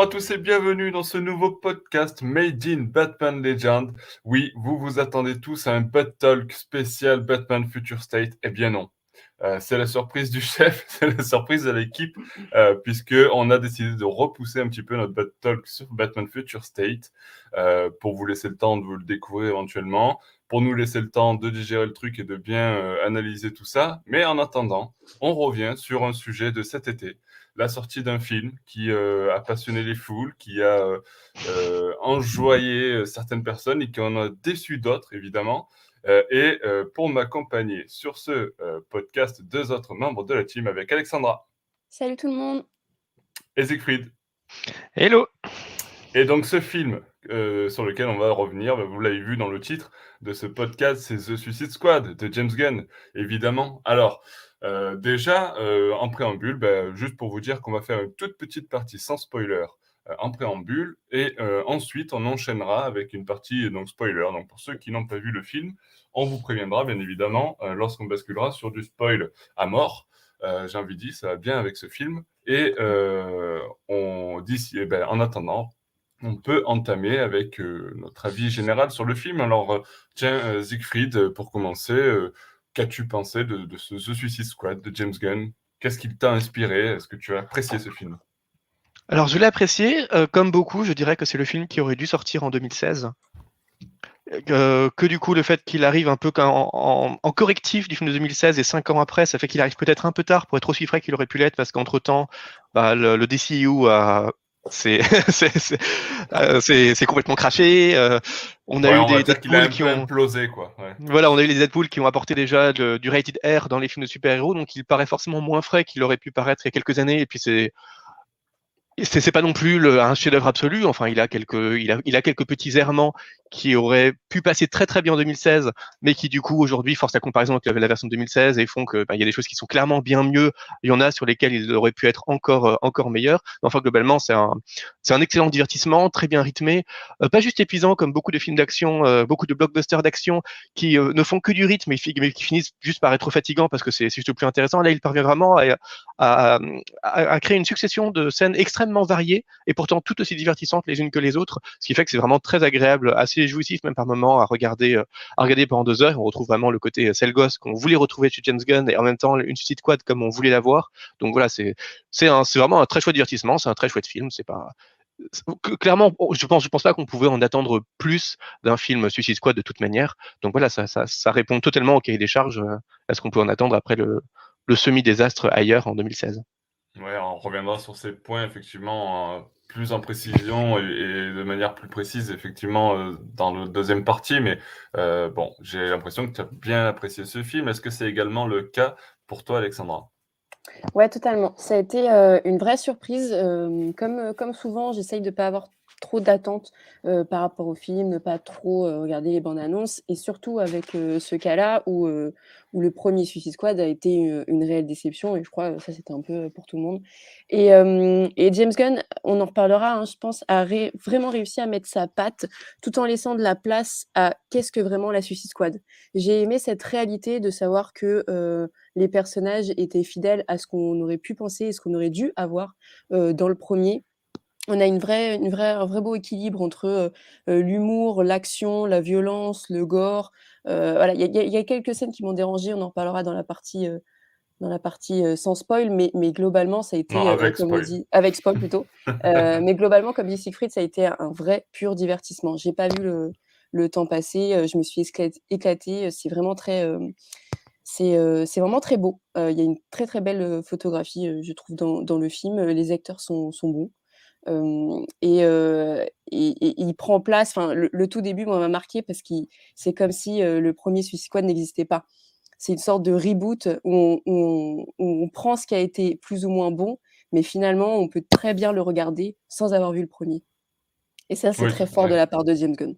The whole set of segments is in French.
Bonjour à tous et bienvenue dans ce nouveau podcast Made in Batman Legend. Oui, vous vous attendez tous à un Bat Talk spécial Batman Future State. Eh bien non. Euh, c'est la surprise du chef, c'est la surprise de l'équipe, euh, puisque on a décidé de repousser un petit peu notre Bat Talk sur Batman Future State euh, pour vous laisser le temps de vous le découvrir éventuellement, pour nous laisser le temps de digérer le truc et de bien euh, analyser tout ça. Mais en attendant, on revient sur un sujet de cet été, la sortie d'un film qui euh, a passionné les foules, qui a euh, euh, enjoyé euh, certaines personnes et qui en a déçu d'autres, évidemment. Euh, et euh, pour m'accompagner sur ce euh, podcast, deux autres membres de la team avec Alexandra Salut tout le monde. et Siegfried. Hello Et donc ce film euh, sur lequel on va revenir, bah, vous l'avez vu dans le titre de ce podcast, c'est The Suicide Squad de James Gunn, évidemment. Alors, euh, déjà, euh, en préambule, bah, juste pour vous dire qu'on va faire une toute petite partie sans spoiler en préambule, et ensuite on enchaînera avec une partie donc spoiler. Donc pour ceux qui n'ont pas vu le film, on vous préviendra bien évidemment lorsqu'on basculera sur du spoil à mort. J'ai envie de dire, ça va bien avec ce film. Et on d'ici, eh ben, en attendant, on peut entamer avec euh, notre avis général sur le film. Alors, euh, tiens, euh, Siegfried, pour commencer, qu'as-tu pensé de, ce Suicide Squad de James Gunn? Qu'est-ce qui t'a inspiré? Est-ce que tu as apprécié ce film? Alors je l'ai apprécié, comme beaucoup, je dirais que c'est le film qui aurait dû sortir en 2016. Euh, que du coup le fait qu'il arrive un peu en, correctif du film de 2016 et cinq ans après, ça fait qu'il arrive peut-être un peu tard pour être aussi frais qu'il aurait pu l'être parce qu'entre temps, bah, le, le DCU a c'est c'est- c'est euh, c'est- c'est complètement craché. euh, on a Ouais, eu on des Deadpool qui ont implosé, quoi. ouais. Voilà, on a eu les Deadpool qui ont apporté déjà de- du rated R dans les films de super-héros, donc il paraît forcément moins frais qu'il aurait pu paraître il y a quelques années. Et puis c'est c'est c'est pas non plus le- un chef-d'œuvre absolu. Enfin, il a quelques il a, il a quelques petits errements qui auraient pu passer très très bien en 2016, mais qui du coup aujourd'hui forcent la comparaison avec la, version de 2016 et font que bah, il y a des choses qui sont clairement bien mieux. Il y en a sur lesquelles il aurait pu être encore euh, encore meilleur. Mais enfin, globalement, c'est un c'est un excellent divertissement, très bien rythmé, euh, pas juste épuisant comme beaucoup de films d'action, euh, beaucoup de blockbusters d'action qui euh, ne font que du rythme et mais qui finissent juste par être fatigants parce que c'est juste plus intéressant. Là, il parvient vraiment à, à, créer une succession de scènes extrêmement variées et pourtant tout aussi divertissantes les unes que les autres, ce qui fait que c'est vraiment très agréable, assez jouissif même par moment à regarder, euh, regarder pendant deux heures. On retrouve vraiment le côté euh, sale gosse qu'on voulait retrouver chez James Gunn et en même temps une Suicide Squad comme on voulait la voir. Donc voilà, c'est c'est vraiment un très chouette divertissement, c'est un très chouette film. C'est pas clairement, je pense, je pense pas qu'on pouvait en attendre plus d'un film Suicide Squad de toute manière. Donc voilà, ça, ça, ça répond totalement au cahier des charges euh, à ce qu'on peut en attendre après le, le semi-désastre ailleurs en 2016. Ouais, on reviendra sur ces points effectivement euh, plus en précision et, de manière plus précise effectivement euh, dans le deuxième partie. Mais euh, bon, j'ai l'impression que tu as bien apprécié ce film. Est-ce que c'est également le cas pour toi, Alexandra? Ouais, totalement. Ça a été une vraie surprise. comme, comme souvent, j'essaye de ne pas avoir trop d'attentes euh, par rapport au film, ne pas trop euh, regarder les bandes annonces, et surtout avec euh, ce cas-là où, où le premier Suicide Squad a été une, réelle déception, et je crois que ça c'était un peu pour tout le monde. Et, James Gunn, on en reparlera, hein, je pense, a vraiment réussi à mettre sa patte tout en laissant de la place à qu'est-ce que vraiment la Suicide Squad. J'ai aimé cette réalité de savoir que les personnages étaient fidèles à ce qu'on aurait pu penser et ce qu'on aurait dû avoir dans le premier. On a une vraie, une vraie, un vrai beau équilibre entre euh, l'humour, l'action, la violence, le gore. Euh, voilà, il y, a- y y quelques scènes qui m'ont dérangé. On en reparlera dans la partie, euh, dans la partie sans spoil, mais, mais globalement, ça a été, Non, avec comme on dit, avec spoil plutôt. Mais globalement, comme dit Siegfried, ça a été un vrai pur divertissement. J'ai pas vu le, le temps passer. Je me suis éclat- éclatée. C'est vraiment très, c'est euh, vraiment très beau. Euh, Il y a une très très belle photographie, euh, je trouve, dans, dans le film. Les acteurs sont, sont bons. Euh, et, euh, et, et il prend place. Enfin, le, le tout début, moi, m'a marqué parce que c'est comme si euh, le premier Suicide Squad n'existait pas. C'est une sorte de reboot où on, où on- où on prend ce qui a été plus ou moins bon, mais finalement, on peut très bien le regarder sans avoir vu le premier. Et ça, c'est Oui, très fort ouais. de la part de James Gunn.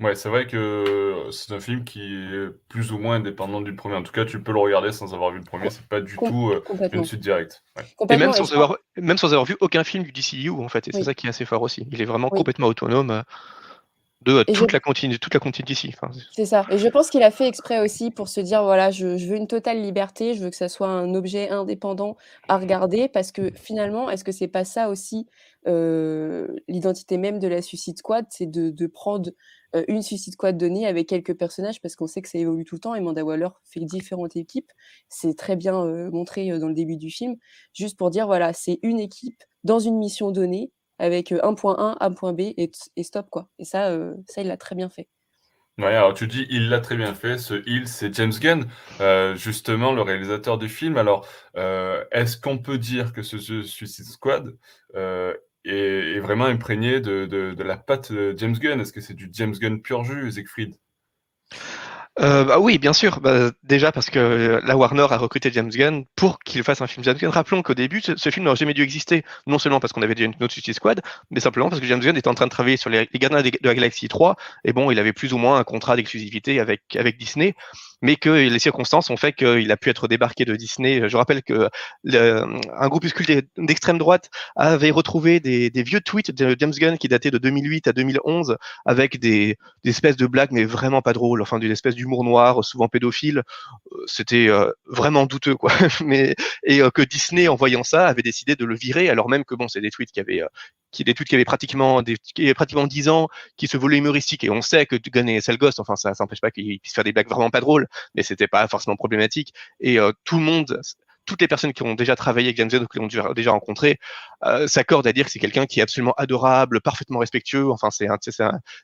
Ouais, c'est vrai que c'est un film qui est plus ou moins indépendant du premier. En tout cas, tu peux le regarder sans avoir vu le premier. C'est pas du Com- tout euh, une suite directe. Ouais. Et même sans, je avoir, même sans avoir vu aucun film du DCU, en fait. Et c'est ça qui est assez fort aussi. Il est vraiment Oui. complètement autonome. euh, de toute, la continuité, toute la continuité ici. c'est ça. Et je pense qu'il a fait exprès aussi pour se dire voilà, je, veux une totale liberté, je veux que ça soit un objet indépendant à regarder, parce que finalement, est-ce que c'est pas ça aussi l'identité même de la Suicide Squad C'est de, prendre une Suicide Squad donnée avec quelques personnages, parce qu'on sait que ça évolue tout le temps, et Manda Waller fait différentes équipes. C'est très bien montré dans le début du film, juste pour dire voilà, c'est une équipe dans une mission donnée avec un point A, un point B et, stop quoi. Et ça, ça il l'a très bien fait. Ouais, alors tu dis il l'a très bien fait. Ce il, c'est James Gunn, justement le réalisateur du film. Alors, est-ce qu'on peut dire que ce Suicide Squad est, vraiment imprégné de, la patte de James Gunn Est-ce que c'est du James Gunn pur jus, Siegfried? Euh, bah oui, bien sûr. Bah, déjà parce que euh, la Warner a recruté James Gunn pour qu'il fasse un film James Gunn. Rappelons qu'au début, ce, film n'aurait jamais dû exister, non seulement parce qu'on avait déjà une autre Suicide Squad, mais simplement parce que James Gunn était en train de travailler sur les, Gardiens de la Galaxie 3, et bon, il avait plus ou moins un contrat d'exclusivité avec, avec Disney mais que les circonstances ont fait qu'il a pu être débarqué de Disney. Je rappelle que un groupuscule d'extrême droite avait retrouvé des, vieux tweets de James Gunn qui dataient de 2008 à 2011 avec des, espèces de blagues, mais vraiment pas drôles, enfin d'une espèce d'humour noir, souvent pédophile. Euh, c'était euh, vraiment douteux, quoi. mais et euh, que Disney, en voyant ça, avait décidé de le virer, alors même que bon, c'est des tweets qui avaient qui tweets qui avaient pratiquement des, qui avaient pratiquement 10 ans, qui se voulaient humoristiques. Et on sait que Gunn est sale enfin ça n'empêche pas qu'il puisse faire des blagues vraiment pas drôles, mais c'était pas forcément problématique. Et euh, tout le monde toutes les personnes qui ont déjà travaillé avec James Gunn ou qui l'ont déjà rencontré euh, s'accordent à dire que c'est quelqu'un qui est absolument adorable, parfaitement respectueux. Enfin, c'est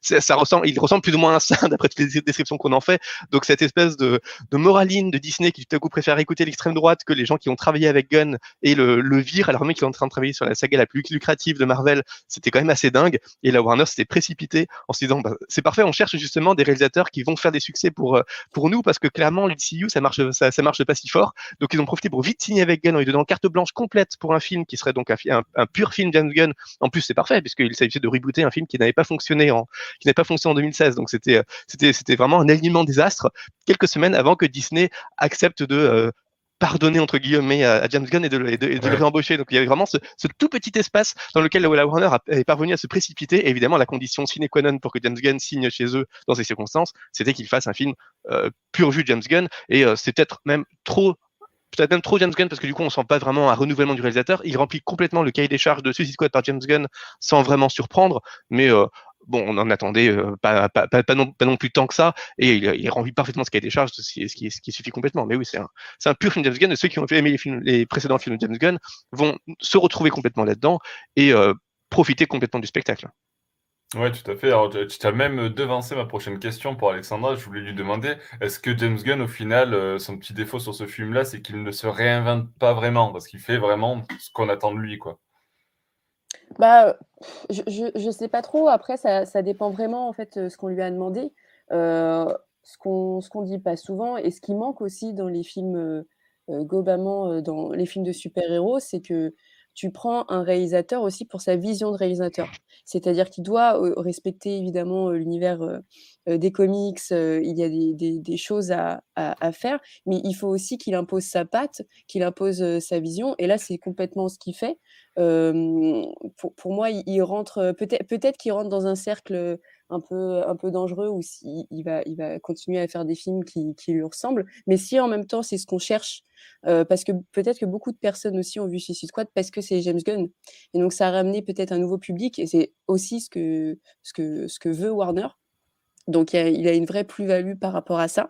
ça ressemble, il ressemble plus ou moins à ça d'après toutes les descriptions qu'on en fait. Donc cette espèce de, moraline de Disney qui tout à coup préfère écouter l'extrême droite que les gens qui ont travaillé avec Gunn et le, le virent alors même qu'ils sont en train de travailler sur la saga la plus lucrative de Marvel. C'était quand même assez dingue. Et la Warner s'était précipité en se disant bah, c'est parfait, on cherche justement des réalisateurs qui vont faire des succès pour euh, pour nous parce que clairement l'UCU ça marche ça, ça marche pas si fort. Donc ils ont profité pour vite signé avec Gunn en lui donnant carte blanche complète pour un film qui serait donc un, un, pur film James Gunn. En plus, c'est parfait puisqu'il s'agissait de rebooter un film qui n'avait pas fonctionné en qui n'avait pas fonctionné en 2016. Donc c'était c'était c'était vraiment un alignement désastre quelques semaines avant que Disney accepte de euh, pardonner entre guillemets à, James Gunn et de, le réembaucher. Donc il y avait vraiment ce, tout petit espace dans lequel la Warner est parvenu à se précipiter. Et évidemment, la condition sine qua non pour que James Gunn signe chez eux dans ces circonstances, c'était qu'il fasse un film euh, pur vu James Gunn. Et euh, c'est peut-être même trop peut-être même trop James Gunn parce que du coup on sent pas vraiment un renouvellement du réalisateur. Il remplit complètement le cahier des charges de Suicide Squad par James Gunn sans vraiment surprendre, mais euh, bon, on en attendait euh, pas, pas, non, pas, non, plus tant que ça, et il, il remplit parfaitement ce cahier des charges, ce qui, ce qui, suffit complètement. Mais oui, c'est un, un, pur film James Gunn, et ceux qui ont aimer les, films, les précédents films de James Gunn vont se retrouver complètement là-dedans et euh, profiter complètement du spectacle. Ouais, tout à fait. Alors, tu as même devancé ma prochaine question pour Alexandra. Je voulais lui demander, est-ce que James Gunn, au final, euh, son petit défaut sur ce film-là, c'est qu'il ne se réinvente pas vraiment, parce qu'il fait vraiment ce qu'on attend de lui, quoi. Bah, je, ne sais pas trop. Après, ça, dépend vraiment, en fait, euh, ce qu'on lui a demandé. Euh, ce qu'on ce dit pas souvent et ce qui manque aussi dans les films, globalement, dans les films de super-héros, c'est que tu prends un réalisateur aussi pour sa vision de réalisateur. C'est-à-dire qu'il doit respecter évidemment l'univers des comics, il y a des, choses à, faire, mais il faut aussi qu'il impose sa patte, qu'il impose sa vision. Et là, c'est complètement ce qu'il fait. Pour, moi, il, rentre, peut-être peut qu'il rentre dans un cercle un peu, un peu dangereux ou s'il il va, il va continuer à faire des films qui, qui lui ressemblent. Mais si en même temps, c'est ce qu'on cherche, euh, parce que peut-être que beaucoup de personnes aussi ont vu Suicide Squad parce que c'est James Gunn. Et donc, ça a ramené peut-être un nouveau public et c'est aussi ce que, ce, que, ce que veut Warner. Donc il a, une vraie plus-value par rapport à ça.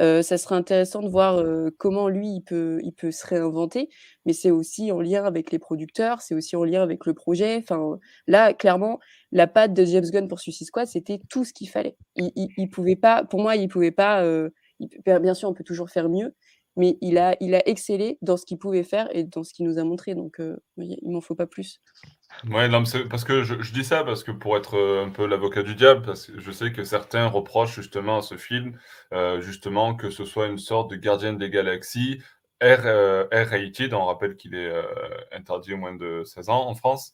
Euh, ça serait intéressant de voir euh, comment lui, il peut, il peut se réinventer, mais c'est aussi en lien avec les producteurs, c'est aussi en lien avec le projet. Enfin, là, clairement, la patte de James Gunn pour Suicide Squad, c'était tout ce qu'il fallait. Il, il, pouvait pas, pour moi, il pouvait pas. Euh, bien sûr, on peut toujours faire mieux, mais il a, il a excellé dans ce qu'il pouvait faire et dans ce qu'il nous a montré. Donc, euh, il m'en faut pas plus. Ouais, non, parce que je, dis ça parce que pour être euh, un peu l'avocat du diable, parce que je sais que certains reprochent justement à ce film, euh, justement, que ce soit une sorte de gardien des galaxies, R, R-rated, on rappelle qu'il est interdit au moins de 16 ans en France.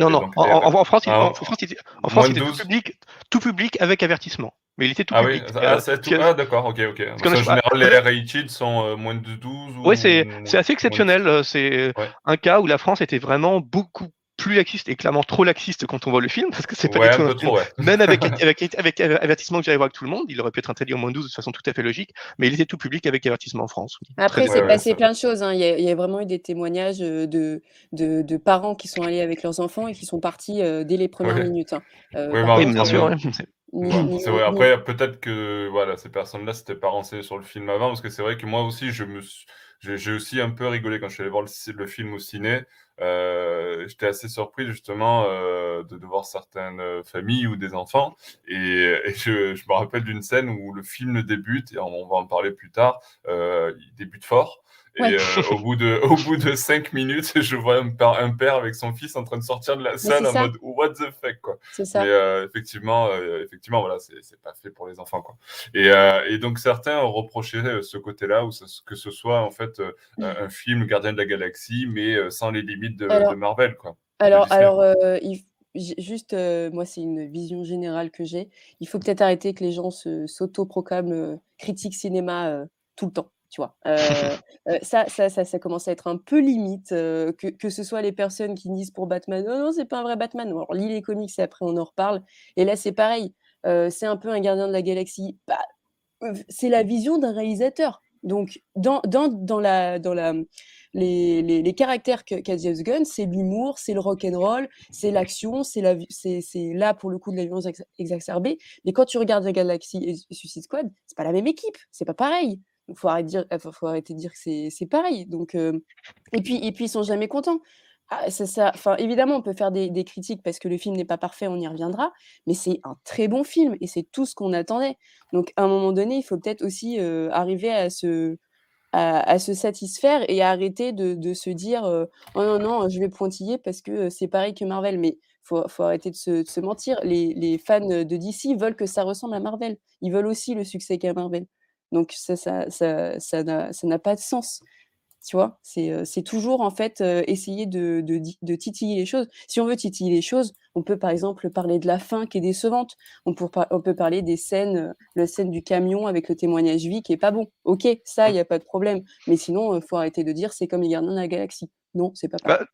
non, non, en, France, il, en, France, il, en France, il était tout public, tout public avec avertissement. Mais il était tout ah public. Oui, ah, tout... ah d'accord, ok, ok. en général, les rated sont euh, moins de 12 ou... Oui, c'est assez exceptionnel. Euh, c'est un cas où la France était vraiment beaucoup plus laxiste et clairement trop laxiste quand on voit le film, parce que c'est pas Ouais, du tout un un peu film. trop, ouais. Même avec, avec, avec, avertissement que j'allais voir avec tout le monde, il aurait pu être interdit en moins 12 de façon tout à fait logique, mais il était tout public avec avertissement en France. Après, c'est ouais, passé plein de choses. hein. Il y a, il y a vraiment eu des témoignages euh, de, de, de parents qui sont allés avec leurs enfants et qui sont partis euh, dès les premières Ouais. minutes. hein. Euh, bah, Oui, bien sûr. c'est vrai. Après, peut-être que voilà, ces personnes-là s'étaient pas renseignées sur le film avant, parce que c'est vrai que moi aussi, je me suis- j'ai aussi un peu rigolé quand je suis allé voir le, le film au ciné. Euh, J'étais assez surpris justement euh, de, de voir certaines euh, familles ou des enfants. Et, et je, je me rappelle d'une scène où le film débute, et on, on va en parler plus tard, euh, il débute fort. Et euh, au, bout de, au bout de cinq minutes, je vois un père, un père avec son fils en train de sortir de la salle en ça. mode What the fuck quoi. C'est ça. Mais euh, effectivement, euh, effectivement, voilà, c'est pas fait pour les enfants, quoi. Et, euh, et donc certains ont reproché ce côté-là, que ce soit en fait euh, un, film Gardien de la Galaxie, mais sans les limites de, Alors- de Marvel, quoi. Alors, alors il juste, euh, moi, c'est une vision générale que j'ai. Il faut peut-être arrêter que les gens s'auto-proclament euh, critiques cinéma euh, tout le temps, tu vois. Euh, euh, ça, ça, ça, ça commence à être un peu limite, euh, que, que ce soit les personnes qui disent pour Batman, non, non, c'est pas un vrai Batman. Alors, lis les comics et après on en reparle. Et là, c'est pareil. Euh, c'est un peu un gardien de la galaxie. Bah, c'est la vision d'un réalisateur. Donc, dans, dans, dans, la, dans la, les, les, les caractères qu'a James Gunn, c'est l'humour, c'est le rock and roll, c'est l'action, c'est la, vi- c'est c'est là pour le coup de la violence ex- exacerbée. Mais quand tu regardes la Galaxy et Suicide Squad, c'est pas la même équipe, c'est pas pareil. Il faut arrêter de dire, que c'est pareil. Donc, euh, et puis, et puis ils sont jamais contents. Ah, évidemment, on peut faire des, critiques parce que le film n'est pas parfait, on y reviendra, mais c'est un très bon film et c'est tout ce qu'on attendait. Donc, à un moment donné, il faut peut-être aussi euh, arriver à se, satisfaire et arrêter de, se dire euh, oh non, non, je vais pointiller parce que c'est pareil que Marvel. Mais faut, faut arrêter de se, de se mentir. Les, les fans de DC veulent que ça ressemble à Marvel. Ils veulent aussi le succès qu'a Marvel. Donc, ça ça, ça, ça n'a pas de sens. Tu vois, c'est euh, toujours en fait euh, essayer de, de, titiller les choses. Si on veut titiller les choses, on peut par exemple parler de la fin qui est décevante. On peut, parler des scènes, euh, la scène du camion avec le témoignage vie qui est pas bon. Ok, ça, il n'y a pas de problème. Mais sinon, il faut arrêter de dire c'est comme les gardiens de la galaxie. Non, c'est pas pareil. Bah,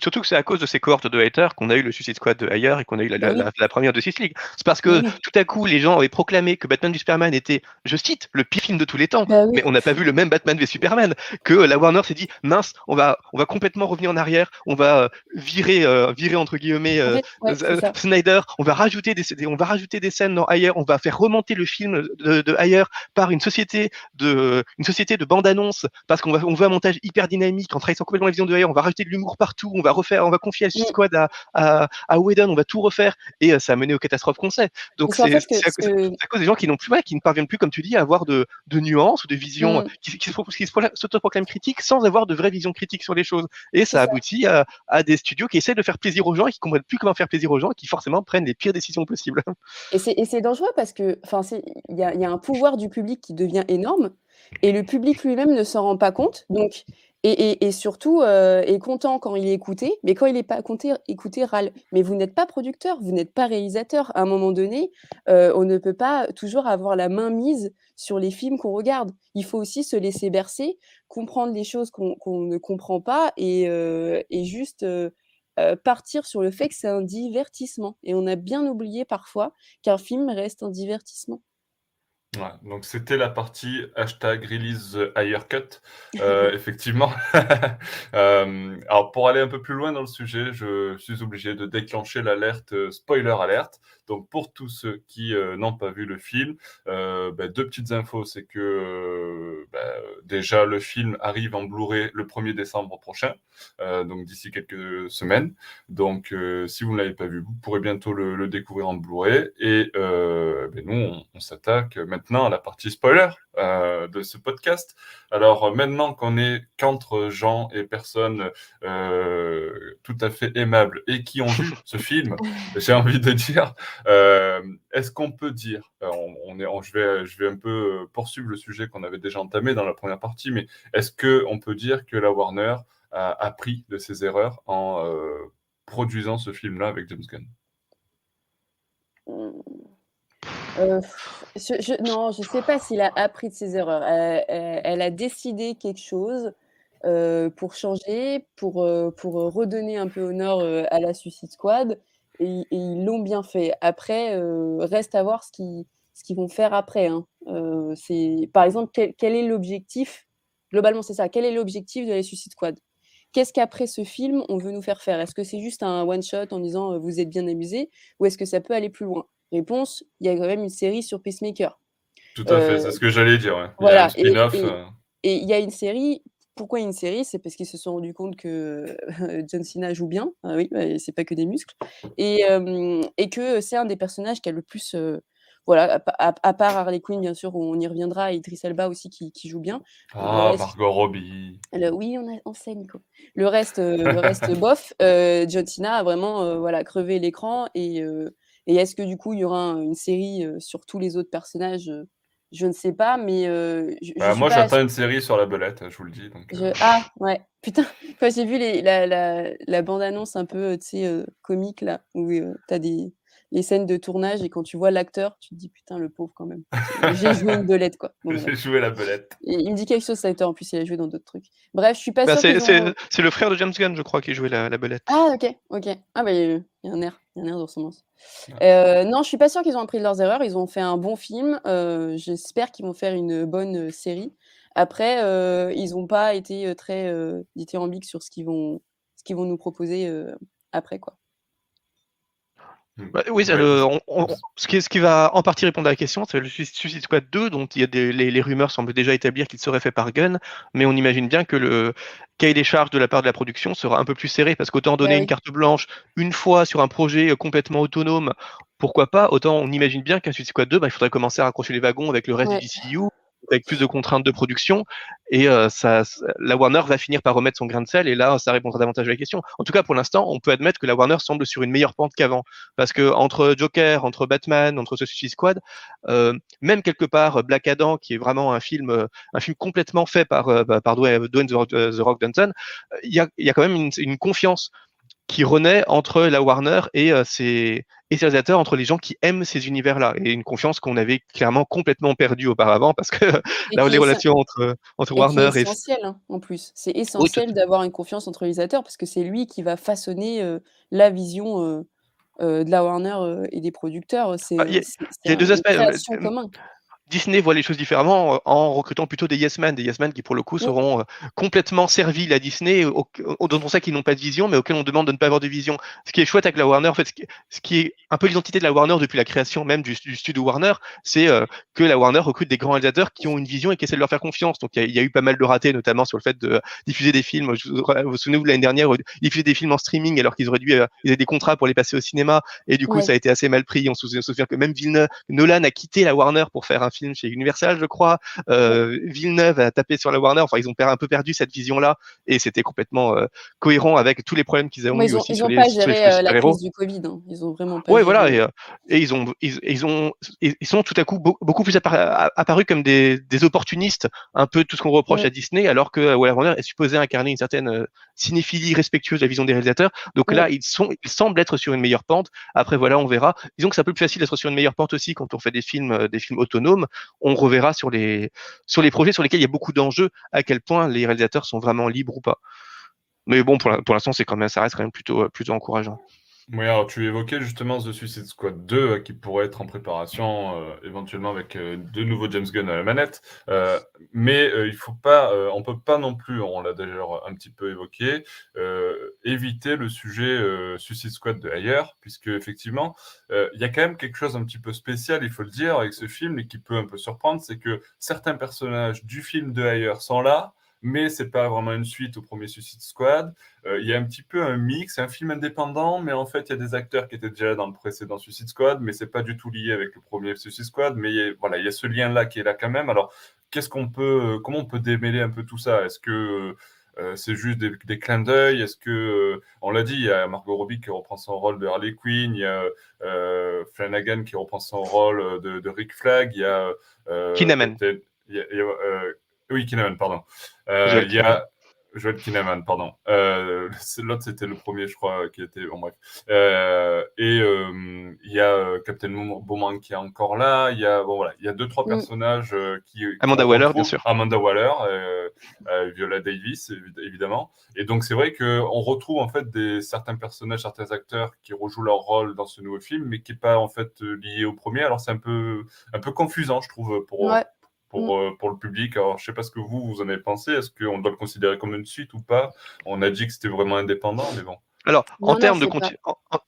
surtout que c'est à cause de ces cohortes de haters qu'on a eu le Suicide Squad de ailleurs et qu'on a eu la, Bah la- oui. la- la première de Justice League. C'est parce que Bah oui. tout à coup, les gens avaient proclamé que Batman v Superman était, je cite, le pire film de tous les temps. Bah oui. Mais on n'a pas vu le même Batman v Superman. Que la Warner s'est dit, mince, on va, on va complètement revenir en arrière, on va euh, virer, euh, virer entre guillemets En euh, fait, ouais. Snyder, on va rajouter des, des- on va rajouter des scènes dans ailleurs, on va faire remonter le film de, de ailleurs par une société de, une société de bande annonce parce qu'on va, on veut un montage hyper dynamique en trahissant complètement la vision de ailleurs, on va rajouter de l'humour partout, on va refaire, on va confier Suicide Mm. Squad à, à, à Whedon, on va tout refaire et euh, ça a mené aux catastrophes qu'on sait. Donc c'est fait, à, cause- que- c'est à cause des gens qui n'ont plus, ouais, qui ne parviennent plus, comme tu dis, à avoir de, de nuances ou de visions, Mm. qui, qui qui pro- s'autoproclament critiques sans avoir de vraie vision critique sur les choses. Et ça aboutit à, à des studios qui essaient de faire plaisir aux gens et qui comprennent plus comment faire plaisir aux gens et qui forcément prennent les pires décisions possibles. Et c'est dangereux parce que, enfin, il y y a un pouvoir du public qui devient énorme et le public lui-même ne s'en rend pas compte. Donc, et, surtout euh, est content quand il est écouté, mais quand il n'est pas écouté, râle. Mais vous n'êtes pas producteur, vous n'êtes pas réalisateur. À un moment donné, euh, on ne peut pas toujours avoir la main mise sur les films qu'on regarde. Il faut aussi se laisser bercer, comprendre les choses qu'on ne comprend pas et, euh, juste euh, partir sur le fait que c'est un divertissement. Et on a bien oublié parfois qu'un film reste un divertissement. Ouais, donc c'était la partie hashtag release the higher cut. Euh, effectivement. Euh, alors pour aller un peu plus loin dans le sujet, je suis obligé de déclencher l'alerte euh, spoiler alerte. Donc pour tous ceux qui euh, n'ont pas vu le film, bah, deux petites infos, c'est que bah, déjà le film arrive en Blu-ray le 1er décembre prochain, donc d'ici quelques semaines. Donc si vous ne l'avez pas vu, vous pourrez bientôt le, le découvrir en Blu-ray. Et ben, nous, on, on s'attaque maintenant à la partie spoiler euh, de ce podcast. Alors euh, maintenant qu'on est qu'entre gens et personnes euh, tout à fait aimables et qui ont vu ce film, j'ai envie de dire, euh, est-ce qu'on peut dire, on, on est, on- je, vais, je vais un peu poursuivre le sujet qu'on avait déjà entamé dans la première partie, mais est-ce qu'on peut dire que la Warner a appris de ses erreurs en euh, produisant ce film-là avec James Gunn? Euh, non, je ne sais pas s'il a appris de ses erreurs. Elle, a décidé quelque chose. pour changer, pour, pour redonner un peu honneur à la Suicide Squad. Et, ils l'ont bien fait. Après, reste à voir ce qu'ils ce qu'ils vont faire après. Hein. par exemple quel, quel est l'objectif? Globalement c'est ça. Quel est l'objectif de la Suicide Squad? Qu'est-ce qu'après ce film on veut nous faire faire? Est-ce que c'est juste un one shot en disant vous êtes bien amusé ou est-ce que ça peut aller plus loin? Réponse il y a quand même une série sur Peacemaker. Tout à fait, c'est ce que j'allais dire. Voilà. Et il y a une série pourquoi une série? C'est parce qu'ils se sont rendus compte que John Cena joue bien, ah oui, c'est pas que des muscles, et, et que c'est un des personnages qui a le plus, voilà, à, part Harley Quinn bien sûr, où on y reviendra, et Idris Elba aussi qui, qui joue bien. Ah, Margot Robbie. oui, on, a, on sait Nico. Le reste, le reste bof. John Cena a vraiment voilà crevé l'écran et, et est-ce que du coup il y aura une série sur tous les autres personnages je ne sais pas, mais. Bah, moi, j'attends une série sur la belette, je vous le dis. Ah, ouais. Putain, quand j'ai vu les, la, la, la bande-annonce un peu, tu sais, comique, là, où tu as des, les scènes de tournage et quand tu vois l'acteur, tu te dis putain, le pauvre quand même. J'ai joué une belette, quoi. J'ai joué la belette. il me dit quelque chose, cet acteur, en plus, il a joué dans d'autres trucs. Bref, je suis pas bah, C'est le frère de James Gunn, je crois, qui jouait la, la belette. Ah, ok, ok. Ah, bah, il y a un air, il y a un air de ressemblance. Euh, non, je suis pas sûr qu'ils ont appris de leurs erreurs. Ils ont fait un bon film. Euh, j'espère qu'ils vont faire une bonne série. Après, euh, ils n'ont pas été très dithyrambiques sur ce qu'ils vont, ce qu'ils vont nous proposer après, quoi. Mmh. Bah, oui, ce, qui, ce, qui, va en partie répondre à la question, c'est le Suicide Squad 2, dont il y a des, les, rumeurs semblent déjà établir qu'il serait fait par Gunn, mais on imagine bien que le cahier des charges de la part de la production sera un peu plus serré, parce qu'autant donner une carte blanche une fois sur un projet euh, complètement autonome, pourquoi pas, autant on imagine bien qu'un Suicide Squad 2, bah, il faudrait commencer à raccrocher les wagons avec le reste du DCU, avec plus de contraintes de production. Et euh, ça, la Warner va finir par remettre son grain de sel. Et là, ça répondra davantage à la question. En tout cas, pour l'instant, on peut admettre que la Warner semble sur une meilleure pente qu'avant. Parce que entre Joker, entre Batman, entre Suicide Squad, euh, même quelque part Black Adam, qui est vraiment un film, un film complètement fait par, euh, bah, par Dwayne, The Rock, Johnson, il y a, y a, quand même une, une confiance qui renaît entre la Warner et euh, ses, et ses réalisateurs, entre les gens qui aiment ces univers-là, et une confiance qu'on avait clairement complètement perdue auparavant, parce que là, les relations entre, entre Warner et... C'est essentiel, hein, en plus. C'est essentiel d'avoir une confiance entre les réalisateurs, parce que c'est lui qui va façonner euh, la vision euh, de la Warner et des producteurs. C'est ah, il y a, deux aspects. Disney voit les choses différemment euh, en recrutant plutôt des yes men, des yes men qui pour le coup seront euh, complètement servis à Disney, dont on sait qu'ils n'ont pas de vision, mais auxquels on demande de ne pas avoir de vision. Ce qui est chouette avec la Warner, en fait, ce qui, est un peu l'identité de la Warner depuis la création même du, studio Warner, c'est euh, que la Warner recrute des grands réalisateurs qui ont une vision et qui essaient de leur faire confiance. Donc il y, a eu pas mal de ratés, notamment sur le fait de diffuser des films. Vous vous, souvenez vous l'année dernière, diffuser des films en streaming alors qu'ils auraient dû, ils avaient des contrats pour les passer au cinéma et du coup ça a été assez mal pris. On se souvient que même Villeneuve, Nolan a quitté la Warner pour faire un film chez Universal, je crois. Euh, Villeneuve a tapé sur la Warner. Enfin, ils ont un peu perdu cette vision-là et c'était complètement euh, cohérent avec tous les problèmes qu'ils ont eu aussi ils sur, les, pas géré euh, la crise du Covid. Hein. Ils ont vraiment pas. Ouais, voilà. Et, et, ils ont, ils, ont, ils sont tout à coup beaucoup plus apparus comme des, des, opportunistes, un peu tout ce qu'on reproche à Disney, alors que Warner est supposé incarner une certaine cinéphilie respectueuse de la vision des réalisateurs. Donc là, ils sont, ils semblent être sur une meilleure pente. Après, voilà, on verra. Disons que c'est un peu plus facile d'être sur une meilleure pente aussi quand on fait des films, des films autonomes on reverra sur les, sur les projets sur lesquels il y a beaucoup d'enjeux à quel point les réalisateurs sont vraiment libres ou pas. Mais bon, pour l'instant, c'est quand même, ça reste quand même plutôt, plutôt encourageant. Oui, alors tu évoquais justement The Suicide Squad 2 euh, qui pourrait être en préparation euh, éventuellement avec euh, de nouveaux James Gunn à la manette, mais il faut pas, on peut pas non plus, on l'a déjà un petit peu évoqué, éviter le sujet Suicide Squad de ailleurs, puisque effectivement, il y a quand même quelque chose un petit peu spécial, il faut le dire, avec ce film et qui peut un peu surprendre, c'est que certains personnages du film de ailleurs sont là, mais c'est pas vraiment une suite au premier Suicide Squad. Euh, il y a un petit peu un mix, un film indépendant, mais en fait, il y a des acteurs qui étaient déjà dans le précédent Suicide Squad, mais c'est pas du tout lié avec le premier Suicide Squad. Mais il y a, voilà, il y a ce lien-là qui est là quand même. Alors, qu'est-ce qu'on peut, comment on peut démêler un peu tout ça? Est-ce que euh, c'est juste des, clins d'œil? Est-ce que, euh, on l'a dit, il y a Margot Robbie qui reprend son rôle de Harley Quinn, il y a Flanagan qui reprend son rôle de, Rick Flag, il y a. Kinnaman. Il y a, oui, Kinnaman, pardon. Euh, il y a Joel Kinnaman, pardon. Euh, l'autre, c'était le premier, je crois, qui était. Bon, bref. Euh, et il y a Captain Boomerang qui est encore là. Il y a, bon, voilà, il y a deux, trois mm. personnages qui. Amanda Waller, bien sûr. Amanda Waller, Viola Davis, évidemment. Et donc, c'est vrai qu'on retrouve en fait des, certains personnages, certains acteurs qui rejouent leur rôle dans ce nouveau film, mais qui n'est pas en fait lié au premier. Alors, c'est un peu, un peu confusant, je trouve, pour, pour, mm. euh, pour le public. Alors, je sais pas ce que vous, vous en avez pensé. Est-ce qu'on doit le considérer comme une suite ou pas? On a dit que c'était vraiment indépendant, mais bon. Alors, en, termes de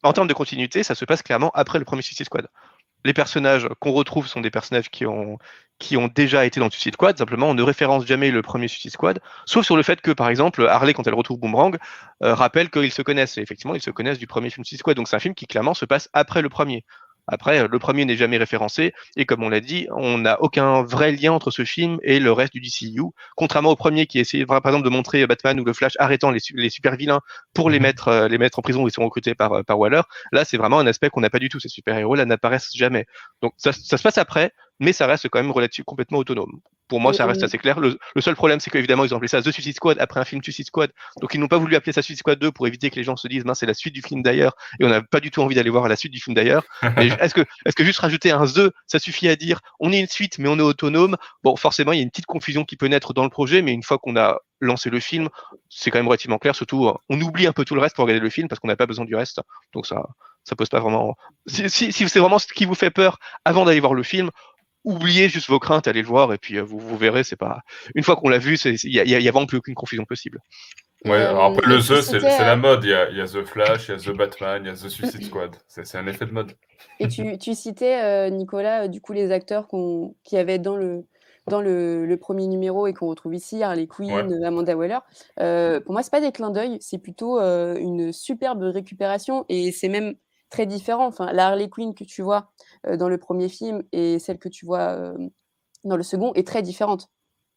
en, termes de continuité, ça se passe clairement après le premier Suicide Squad. Les personnages qu'on retrouve sont des personnages qui ont, qui ont déjà été dans Suicide Squad. Simplement, on ne référence jamais le premier Suicide Squad, sauf sur le fait que, par exemple, Harley, quand elle retrouve Boomerang, euh, rappelle qu'ils se connaissent. Et effectivement, ils se connaissent du premier film Suicide Squad. Donc, c'est un film qui clairement se passe après le premier. Après, le premier n'est jamais référencé, et comme on l'a dit, on n'a aucun vrai lien entre ce film et le reste du DCU, contrairement au premier qui essayait par exemple de montrer Batman ou le Flash arrêtant les, super vilains pour les mhm. mettre, euh, les mettre en prison où ils sont recrutés par, euh, par Waller. Là, c'est vraiment un aspect qu'on n'a pas du tout. Ces super-héros là n'apparaissent jamais. Donc ça, ça se passe après, mais ça reste quand même relativement complètement autonome. Pour moi, ça reste assez clair. Le, seul problème, c'est qu'évidemment, ils ont appelé ça The Suicide Squad après un film Suicide Squad. Donc, ils n'ont pas voulu appeler ça Suicide Squad 2 pour éviter que les gens se disent, c'est la suite du film d'ailleurs. Et on n'a pas du tout envie d'aller voir la suite du film d'ailleurs. est-ce que, est-ce que juste rajouter un The, ça suffit à dire, on est une suite, mais on est autonome? Bon, forcément, il y a une petite confusion qui peut naître dans le projet, mais une fois qu'on a lancé le film, c'est quand même relativement clair. Surtout, on oublie un peu tout le reste pour regarder le film parce qu'on n'a pas besoin du reste. Donc, ça, ça pose pas vraiment. Si, si c'est vraiment ce qui vous fait peur avant d'aller voir le film, oubliez juste vos craintes, allez le voir et puis euh, vous, vous verrez. C'est pas une fois qu'on l'a vu, il y, a, vraiment plus aucune confusion possible. Ouais, euh, après le The, c'est la euh, mode. Il y, a, y, a, The Flash, il y a The Batman, il y a The Suicide Squad. C'est un effet de mode. Et tu, tu citais, Nicolas, du coup, les acteurs qui avaient dans le, dans le, le, premier numéro et qu'on retrouve ici, Harley Quinn, Amanda Waller. pour moi, c'est pas des clins d'œil, c'est plutôt une superbe récupération et c'est même très différent. Enfin, la Harley Quinn que tu vois dans le premier film et celle que tu vois dans le second est très différente.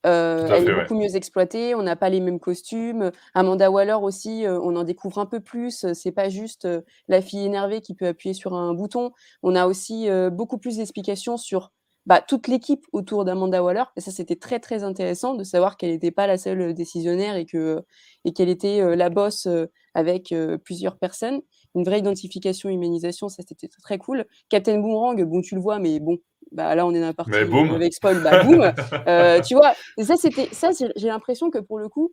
elle est beaucoup mieux exploitée, on n'a pas les mêmes costumes. Amanda Waller aussi, on en découvre un peu plus. C'est pas juste la fille énervée qui peut appuyer sur un bouton. On a aussi beaucoup plus d'explications sur bah, toute l'équipe autour d'Amanda Waller. Et ça, c'était très très intéressant de savoir qu'elle n'était pas la seule décisionnaire et que et qu'elle était la bosse avec plusieurs personnes une vraie identification, humanisation, ça c'était très cool. Captain Boomerang, bon, tu le vois, mais bon, bah là on est dans la partie avec spoil, bah boum. Euh, tu vois, et ça c'était, ça j'ai l'impression que pour le coup,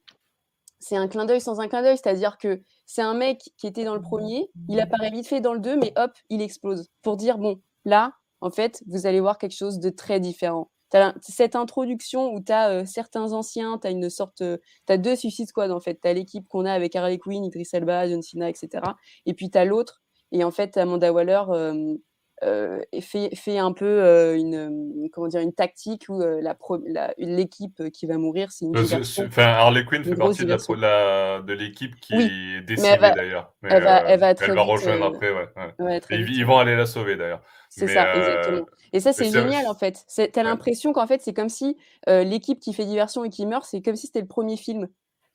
c'est un clin d'œil sans un clin d'œil, c'est-à-dire que c'est un mec qui était dans le premier, il apparaît vite fait dans le 2, mais hop, il explose pour dire bon, là, en fait, vous allez voir quelque chose de très différent cette introduction où tu as certains anciens, tu as une sorte. Tu as deux Suicide Squad en fait. Tu as l'équipe qu'on a avec Harley Quinn, Idris Elba, John Cena, etc. Et puis tu as l'autre. Et en fait, Amanda Waller fait, fait, un peu une, comment dire, une tactique où l'équipe qui va mourir, c'est une. enfin, Harley Quinn fait partie de, l'équipe qui est décimée d'ailleurs. Elle va, elle va, elle va rejoindre après, ouais. ils, vont aller la sauver d'ailleurs. C'est ça, exactement. Et ça, c'est génial, en fait. Tu as l'impression qu'en fait, c'est comme si l'équipe qui fait diversion et qui meurt, c'est comme si c'était le premier film.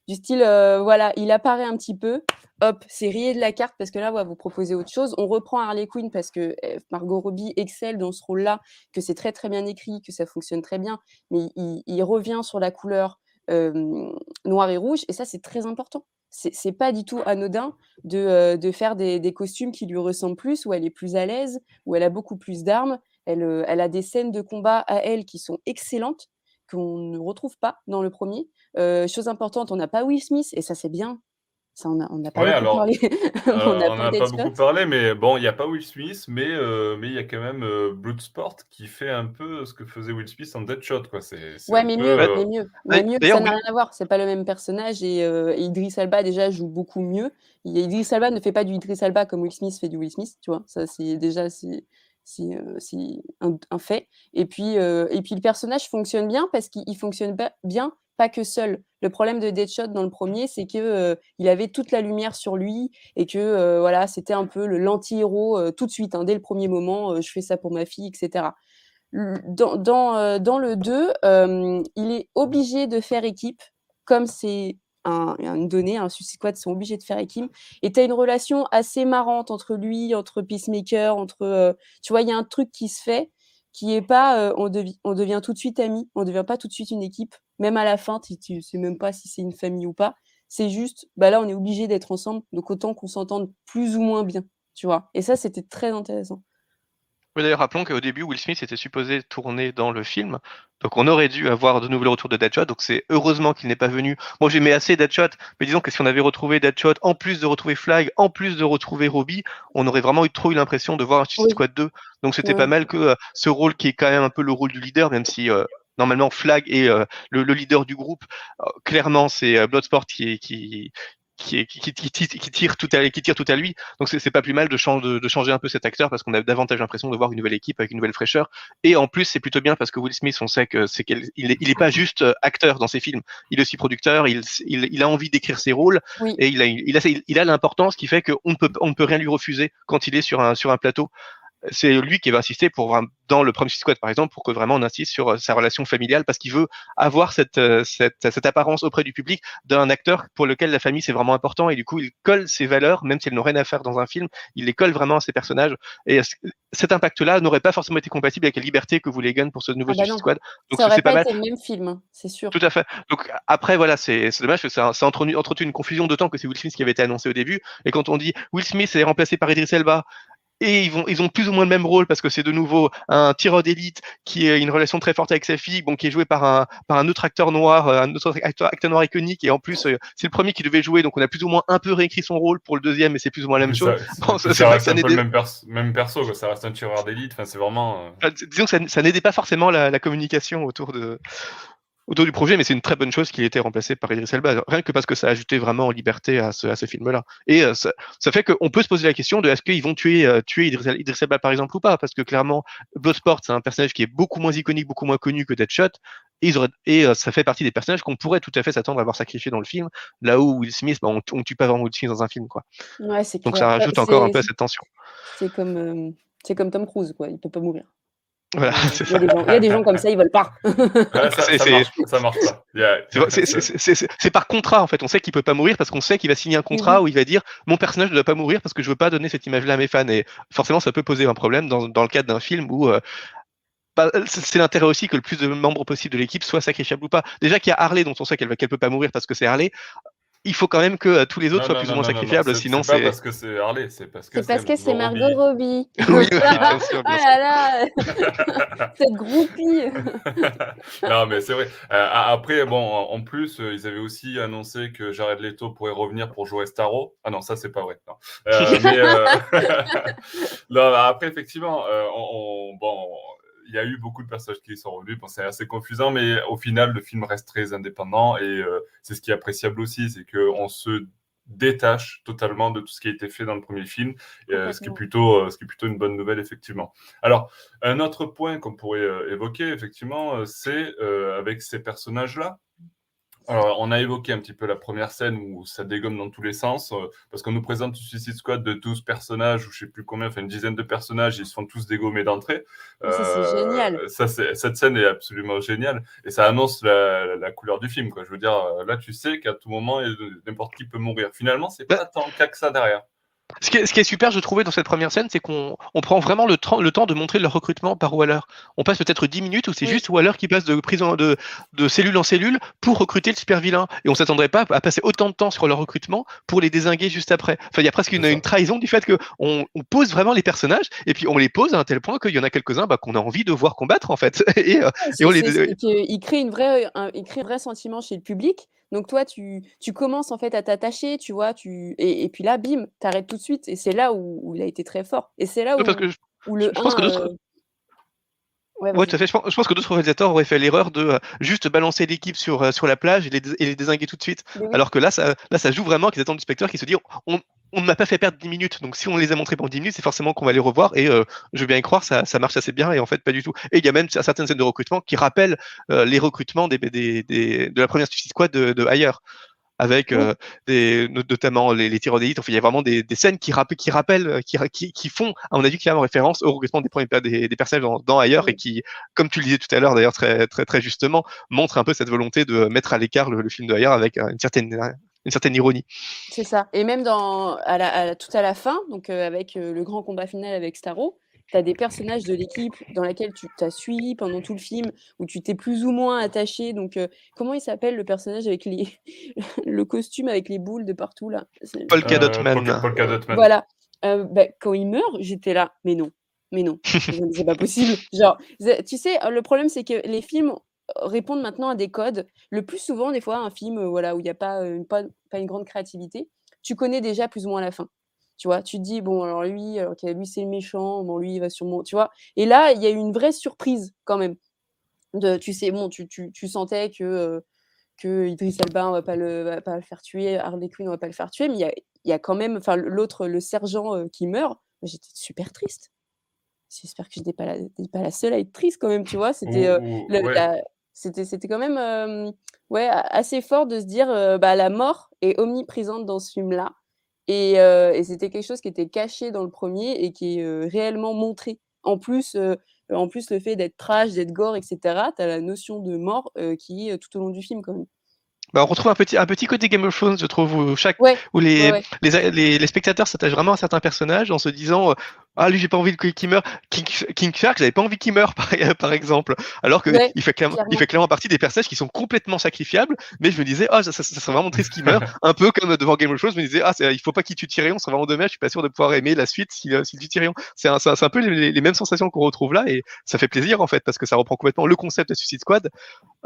Du style, voilà, il apparaît un petit peu, hop, c'est rié de la carte parce que là, vous proposez autre chose. On reprend Harley Quinn parce que eh, Margot Robbie excelle dans ce rôle-là, que c'est très très bien écrit, que ça fonctionne très bien, mais il, revient sur la couleur noir et rouge, et ça, c'est très important c'est pas du tout anodin de, de faire des, costumes qui lui ressemblent plus, où elle est plus à l'aise, où elle a beaucoup plus d'armes. Elle, a des scènes de combat à elle qui sont excellentes, qu'on ne retrouve pas dans le premier. chose importante, on n'a pas Will Smith, et ça c'est bien, on n'a pas, beaucoup, parlé. on n'a pas, beaucoup parlé, mais bon, il n'y a pas Will Smith, mais euh, mais il y a quand même euh, Bloodsport qui fait un peu ce que faisait Will Smith en Deadshot, quoi. C'est, ouais, mais, mieux, mais mieux, mais mieux, ça n'a rien à voir. C'est pas le même personnage et, euh, Idris Elba déjà joue beaucoup mieux. Idris Elba ne fait pas du Idris Elba comme Will Smith fait du Will Smith, tu vois. Ça, c'est déjà c'est c'est un, un, fait. Et puis, et puis le personnage fonctionne bien parce qu'il fonctionne bien pas que seul. Le problème de Deadshot dans le premier, c'est que euh, il avait toute la lumière sur lui et que euh, voilà, c'était un peu le l'anti-héros euh, tout de suite, hein, dès le premier moment, je fais ça pour ma fille, etc. Dans, dans, dans le 2, il est obligé de faire équipe, comme c'est un, une donnée, un Suicide Squad sont obligés de faire équipe. Et tu as une relation assez marrante entre lui, entre Peacemaker, entre. tu vois, il y a un truc qui se fait qui est pas on, on devient tout de suite amis, on devient pas tout de suite une équipe même à la fin, tu, ne sais même pas si c'est une famille ou pas. C'est juste, bah là, on est obligé d'être ensemble, donc autant qu'on s'entende plus ou moins bien, tu vois. Et ça, c'était très intéressant. Oui, d'ailleurs, rappelons qu'au début, Will Smith était supposé tourner dans le film. Donc, on aurait dû avoir de nouveau le retour de Deadshot. Donc, c'est heureusement qu'il n'est pas venu. Moi, j'aimais assez Deadshot. Mais disons que si on avait retrouvé Deadshot, en plus de retrouver Flag, en plus de retrouver Robbie, on aurait vraiment eu trop eu l'impression de voir un Suicide Squad 2. Donc, c'était pas mal que euh, ce rôle qui est quand même un peu le rôle du leader, même si euh, normalement Flag est euh, le, leader du groupe. clairement, c'est Bloodsport qui, qui, qui, qui, qui, tire tout à, qui tire tout à lui. Donc c'est pas plus mal de, changer, de, changer un peu cet acteur parce qu'on a davantage l'impression de voir une nouvelle équipe avec une nouvelle fraîcheur. Et en plus, c'est plutôt bien parce que Will Smith, on sait que c'est qu'il il, est, pas juste euh, acteur dans ses films. Il est aussi producteur. Il, il, il a envie d'écrire ses rôles et il a, il a, il a l'importance qui fait qu'on ne peut, on ne peut rien lui refuser quand il est sur un, sur un plateau c'est lui qui va insister pour dans le premier squad par exemple pour que vraiment on insiste sur euh, sa relation familiale parce qu'il veut avoir cette, euh, cette, cette, apparence auprès du public d'un acteur pour lequel la famille c'est vraiment important et du coup il colle ses valeurs même si elles n'ont rien à faire dans un film il les colle vraiment à ses personnages et cet impact là n'aurait pas forcément été compatible avec la liberté que voulait Gunn pour ce nouveau ah bah Squad. Donc ça aurait pas, été le même film hein, c'est sûr. Tout à fait. Donc après voilà c'est dommage que ça, ça a entretenu, une confusion d'autant que c'est Will Smith qui avait été annoncé au début et quand on dit Will Smith est remplacé par Idris Elba et ils, vont, ils ont plus ou moins le même rôle parce que c'est de nouveau un tireur d'élite qui a une relation très forte avec sa fille, bon, qui est joué par un, par un autre acteur noir, euh, un autre acteur, acteur noir iconique, et en plus euh, c'est le premier qui devait jouer, donc on a plus ou moins un peu réécrit son rôle pour le deuxième, et c'est plus ou moins la même chose. Ça, reste un peu le même, même, perso, quoi. ça reste un tireur d'élite, enfin, c'est vraiment. Euh, ah, disons que ça, ça n'aidait pas forcément la, la communication autour de, autour du projet, mais c'est une très bonne chose qu'il ait été remplacé par Idris Elba, rien que parce que ça a ajouté vraiment en liberté à ce, à ce film-là. Et euh, ça, ça, fait qu'on peut se poser la question de est-ce qu'ils vont tuer, euh, tuer Idris, Elba par exemple ou pas, parce que clairement, Bloodsport, c'est un personnage qui est beaucoup moins iconique, beaucoup moins connu que Deadshot, et, ils auraient, et euh, ça fait partie des personnages qu'on pourrait tout à fait s'attendre à voir sacrifiés dans le film, là où Will Smith, bah, on, on tue pas vraiment Will Smith dans un film. Quoi. Ouais, Donc ça rajoute encore un peu à cette tension. C'est comme, c'est comme Tom Cruise, quoi. il peut pas mourir. Voilà, il, y il, y a des gens comme ça, ils veulent pas. ça, marche, pas. C'est par contrat en fait. On sait qu'il peut pas mourir parce qu'on sait qu'il va signer un contrat mhm. où il va dire mon personnage ne doit pas mourir parce que je veux pas donner cette image-là à mes fans. Et forcément, ça peut poser un problème dans, dans le cadre d'un film où euh, bah, c'est l'intérêt aussi que le plus de membres possible de l'équipe soient sacrifiables ou pas. Déjà qu'il y a Harley dont on sait qu'elle ne peut pas mourir parce que c'est Harley il faut quand même que euh, tous les autres soient plus ou moins sacrifiables, sinon c'est. pas parce que c'est Harley, c'est parce que c'est. parce que c'est Margot Robbie. oui, bien sûr. Bien oh là là, cette groupie. non, mais c'est vrai. Euh, après, bon, en plus, euh, ils avaient aussi annoncé que Jared Leto pourrait revenir pour jouer Starro. Ah non, ça c'est pas vrai. Non. mais non, après, effectivement, on, bon il y a eu beaucoup de personnages qui sont revenus. c'est assez confusant, mais au final, le film reste très indépendant et euh, c'est ce qui est appréciable aussi, c'est qu'on se détache totalement de tout ce qui a été fait dans le premier film, euh, ce, qui est plutôt, euh, ce qui est plutôt une bonne nouvelle, effectivement. Alors, un autre point qu'on pourrait évoquer, effectivement, c'est avec ces personnages-là, alors, on a évoqué un petit peu la première scène où ça dégomme dans tous les sens, euh, parce qu'on nous présente une Suicide Squad de 12 personnages, ou je sais plus combien, enfin une dizaine de personnages, ils se font tous dégommer d'entrée. ça, c'est euh, génial. Ça, cette scène est absolument géniale, et ça annonce la, couleur du film. Quoi. Je veux dire, euh, là, tu sais qu'à tout moment, n'importe qui peut mourir. Finalement, c'est pas tant cas que ça derrière. Ce qui, est, super, je trouvais, dans cette première scène, c'est qu'on prend vraiment le, temps de montrer leur recrutement par Waller. On passe peut-être 10 minutes où c'est juste Waller qui passe de, prison, de, cellule en cellule pour recruter le super vilain. Et on s'attendrait pas à passer autant de temps sur leur recrutement pour les désinguer juste après. Enfin, il y a presque une, trahison du fait qu'on on pose vraiment les personnages et puis on les pose à un tel point qu'il y en a quelques-uns bah, qu'on a envie de voir combattre, en fait. et, euh, il, crée une vraie, il crée un vrai sentiment chez le public. Donc toi, tu, tu commences en fait à t'attacher, tu vois, tu et, et puis là, bim, t'arrêtes tout de suite. Et c'est là où, il a été très fort. Et c'est là où, où le je pense que euh... Ouais, tout à fait. Je pense, que d'autres réalisateurs auraient fait l'erreur de euh, juste balancer l'équipe sur, euh, sur la plage et les, et les désinguer tout de suite. Alors que là ça, là, ça joue vraiment qu'ils attendent du spectateur qui se dit on, on ne m'a pas fait perdre 10 minutes. Donc si on les a montrés pendant 10 minutes, c'est forcément qu'on va les revoir. Et euh, je veux bien y croire, ça, ça, marche assez bien. Et en fait, pas du tout. Et il y a même certaines scènes de recrutement qui rappellent les recrutements des, des, des, de la première Suicide Squad de, de ailleurs avec euh, des, notamment les, les d'élite. Enfin, il y a vraiment des, des scènes qui, rappellent, qui rappellent, qui, qui, qui font, à mon avis, clairement référence au recrutement des, premiers, des, des personnages dans, dans, ailleurs et qui, comme tu le disais tout à l'heure, d'ailleurs très, très, très justement, montrent un peu cette volonté de mettre à l'écart le, le, film de ailleurs avec une certaine une certaine ironie. C'est ça. Et même dans, à la, tout à la fin, donc euh, avec euh, le grand combat final avec Starro, tu as des personnages de l'équipe dans laquelle tu t'as suivi pendant tout le film, où tu t'es plus ou moins attaché. Donc, comment il s'appelle le personnage avec les le costume avec les boules de partout là? Paul Cadotman. Voilà. Bah, quand il meurt, j'étais là, mais non, mais non, c'est pas possible. Genre, tu sais, le problème c'est que les films répondent maintenant à des codes. Le plus souvent, des fois, un film voilà, où il n'y a pas, pas, pas une grande créativité, tu connais déjà plus ou moins la fin. Tu vois, tu te dis, bon, alors lui, alors, lui c'est le méchant, bon, lui, il va sûrement. Tu vois, et là, il y a eu une vraie surprise quand même. De, tu sais, bon, tu, tu, tu sentais que, que Idriss Elba, on va pas le, va pas le faire tuer, Harley Quinn, on va pas le faire tuer, mais il y a, y a, quand même, enfin, l'autre, le sergent qui meurt, j'étais super triste. J'espère que je n'étais pas, la, pas la seule à être triste quand même, tu vois. C'était c'était, c'était quand même ouais, assez fort de se dire bah, la mort est omniprésente dans ce film-là. Et, et, c'était quelque chose qui était caché dans le premier et qui est réellement montré. En plus, en plus, le fait d'être trash, d'être gore, etc., tu as la notion de mort qui est tout au long du film quand même. Bah, on retrouve un petit, un petit côté Game of Thrones, je trouve, où, chaque, où les, Les, les, les, spectateurs s'attachent vraiment à certains personnages en se disant ah lui j'ai pas envie qu'il meure. King, King Shark j'avais pas envie qu'il meure par, par, exemple. Alors que il fait clairement il fait clairement partie des personnages qui sont complètement sacrifiables mais je me disais ah ça, ça, serait vraiment triste qu'il meure. Un peu comme devant Game of Thrones je me disais ah il faut pas qu'il tue Tyrion c'est vraiment dommage je suis pas sûr de pouvoir aimer la suite s'il si, tue Tyrion. C'est un, un, peu les, les mêmes sensations qu'on retrouve là et ça fait plaisir en fait parce que ça reprend complètement le concept de Suicide Squad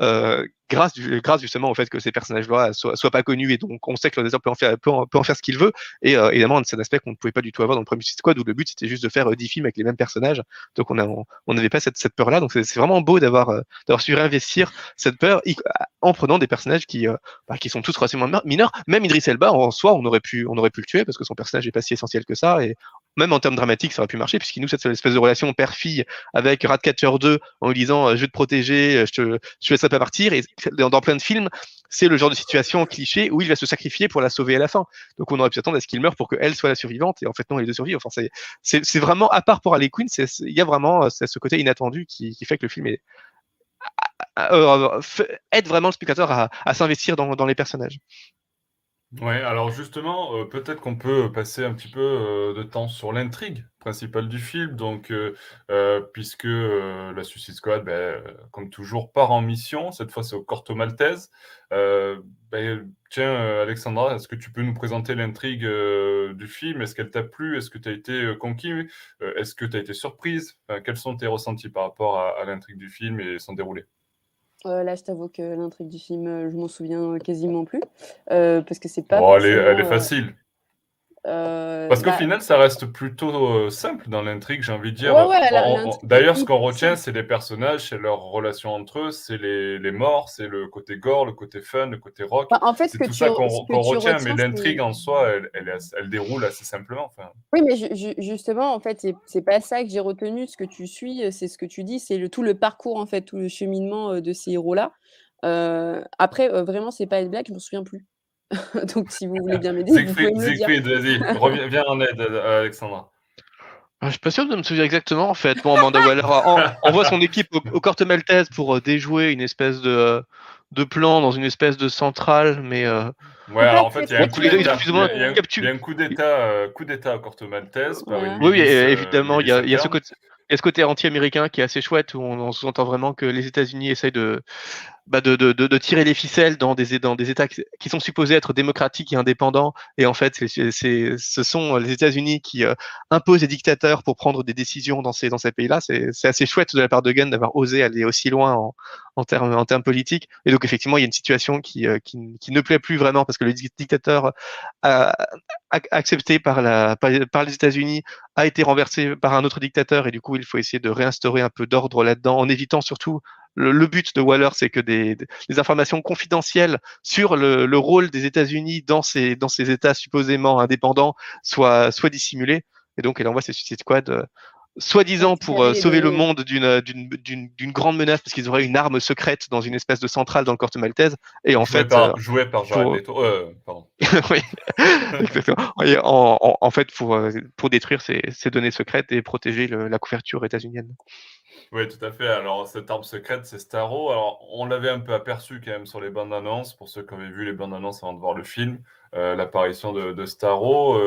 euh, grâce, grâce justement au fait que ces personnages-là soient, soient, pas connus et donc on sait que le désert peut en faire, peut en, peut en faire ce qu'il veut. Et euh, évidemment c'est un aspect qu'on ne pouvait pas du tout avoir dans le premier Suicide Squad où le but c'était de faire 10 films avec les mêmes personnages. Donc on n'avait pas cette, peur-là. Donc c'est vraiment beau d'avoir euh, d'avoir su réinvestir cette peur en prenant des personnages qui euh, bah, qui sont tous relativement mineurs. Même Idris Elba en soi, on aurait pu on aurait pu le tuer parce que son personnage est pas si essentiel que ça et même en termes dramatiques, ça aurait pu marcher, puisqu'il nous, cette espèce de relation père-fille avec Ratcatcher 2 en lui disant Je vais te protéger, je te, je te laisserai pas partir. Et dans, plein de films, c'est le genre de situation cliché où il va se sacrifier pour la sauver à la fin. Donc on aurait pu s'attendre à ce qu'il meure pour qu'elle soit la survivante, et en fait non, elle est de survivre. Enfin, c'est vraiment, à part pour Harley Quinn, il y a vraiment ce côté inattendu qui, qui fait que le film est, euh, aide vraiment le spectateur à, à s'investir dans, dans les personnages. Ouais, alors justement, euh, peut-être qu'on peut passer un petit peu euh, de temps sur l'intrigue principale du film. Donc, euh, puisque la Suicide Squad, ben, comme toujours, part en mission. Cette fois, c'est au Corto Maltese. Ben, tiens, Alexandra, est-ce que tu peux nous présenter l'intrigue du film? Est-ce qu'elle t'a plu? Est-ce que tu as été conquis? Est-ce que tu as été surprise? Quels sont tes ressentis par rapport à l'intrigue du film et son déroulé? Euh, là, je t'avoue que l'intrigue du film, euh, je m'en souviens quasiment plus. Euh, parce que c'est pas. Oh, elle, est, elle, est, facile. Euh, Parce qu'au bah final, ça reste plutôt euh, simple dans l'intrigue, j'ai envie de dire. D'ailleurs, ce qu'on retient, c'est les personnages, c'est leurs relations entre eux, c'est les, les, morts, c'est le côté gore, le côté fun, le côté rock. Bah, en fait, c'est tout ça qu'on retient, mais l'intrigue en soi, elle, elle, elle, déroule assez simplement. Oui, mais justement, en fait, c'est pas ça que j'ai retenu. Ce que tu suis, euh, c'est ce que tu dis, c'est le, tout le parcours, en fait, tout le cheminement de ces héros-là. Euh, après, vraiment, c'est pas une blague, je m'en souviens plus. Donc, si vous voulez bien m'aider, vous pouvez me Siegfried, vas-y, viens en aide, Alexandra. Ah, je suis pas sûr de me souvenir exactement en fait. Bon, Amanda Waller envoie son équipe au, au Corte Maltese pour euh, déjouer une espèce de, de plan dans une espèce de centrale, mais. Euh... Ouais, alors en fait, il y a un coup d'État. Il y a un coup d'État, euh, coup d'État au Corte Maltese par une Oui, évidemment, il y a, y a ce côté. Il y a ce côté anti-américain qui est assez chouette, où on, on sous-entend vraiment que les États-Unis essayent de, bah de, de, de, tirer les ficelles dans des, dans des États qui sont supposés être démocratiques et indépendants. Et en fait, ce sont les États-Unis qui euh, imposent des dictateurs pour prendre des décisions dans ces, dans ces pays-là. C'est, c'est assez chouette de la part de Gunn d'avoir osé aller aussi loin en, en, termes, en termes politiques. Et donc, effectivement, il y a une situation qui, euh, qui, qui ne plaît plus vraiment parce que le dictateur a, accepté par, la, par les États-Unis a été renversé par un autre dictateur. Et du coup, il faut essayer de réinstaurer un peu d'ordre là-dedans en évitant surtout le, but de Waller, c'est que des, informations confidentielles sur le, le rôle des États-Unis dans ces, dans ces États supposément indépendants soient, dissimulées. Et donc, elle envoie ses Suicide Squad, euh, soi-disant pour euh, sauver le monde d'une, d'une, grande menace, parce qu'ils auraient une arme secrète dans une espèce de centrale dans le Corte Maltaise. Et en fait. Par, euh, joué par Jared pour... Euh, pardon. oui, exactement. en, en, en, fait, pour, pour détruire ces, ces données secrètes et protéger le, la couverture états-unienne. Oui, tout à fait. Alors, cette arme secrète, c'est Starro. Alors, on l'avait un peu aperçu quand même sur les bandes annonces, pour ceux qui avaient vu les bandes annonces avant de voir le film, euh, l'apparition de, de, Starro.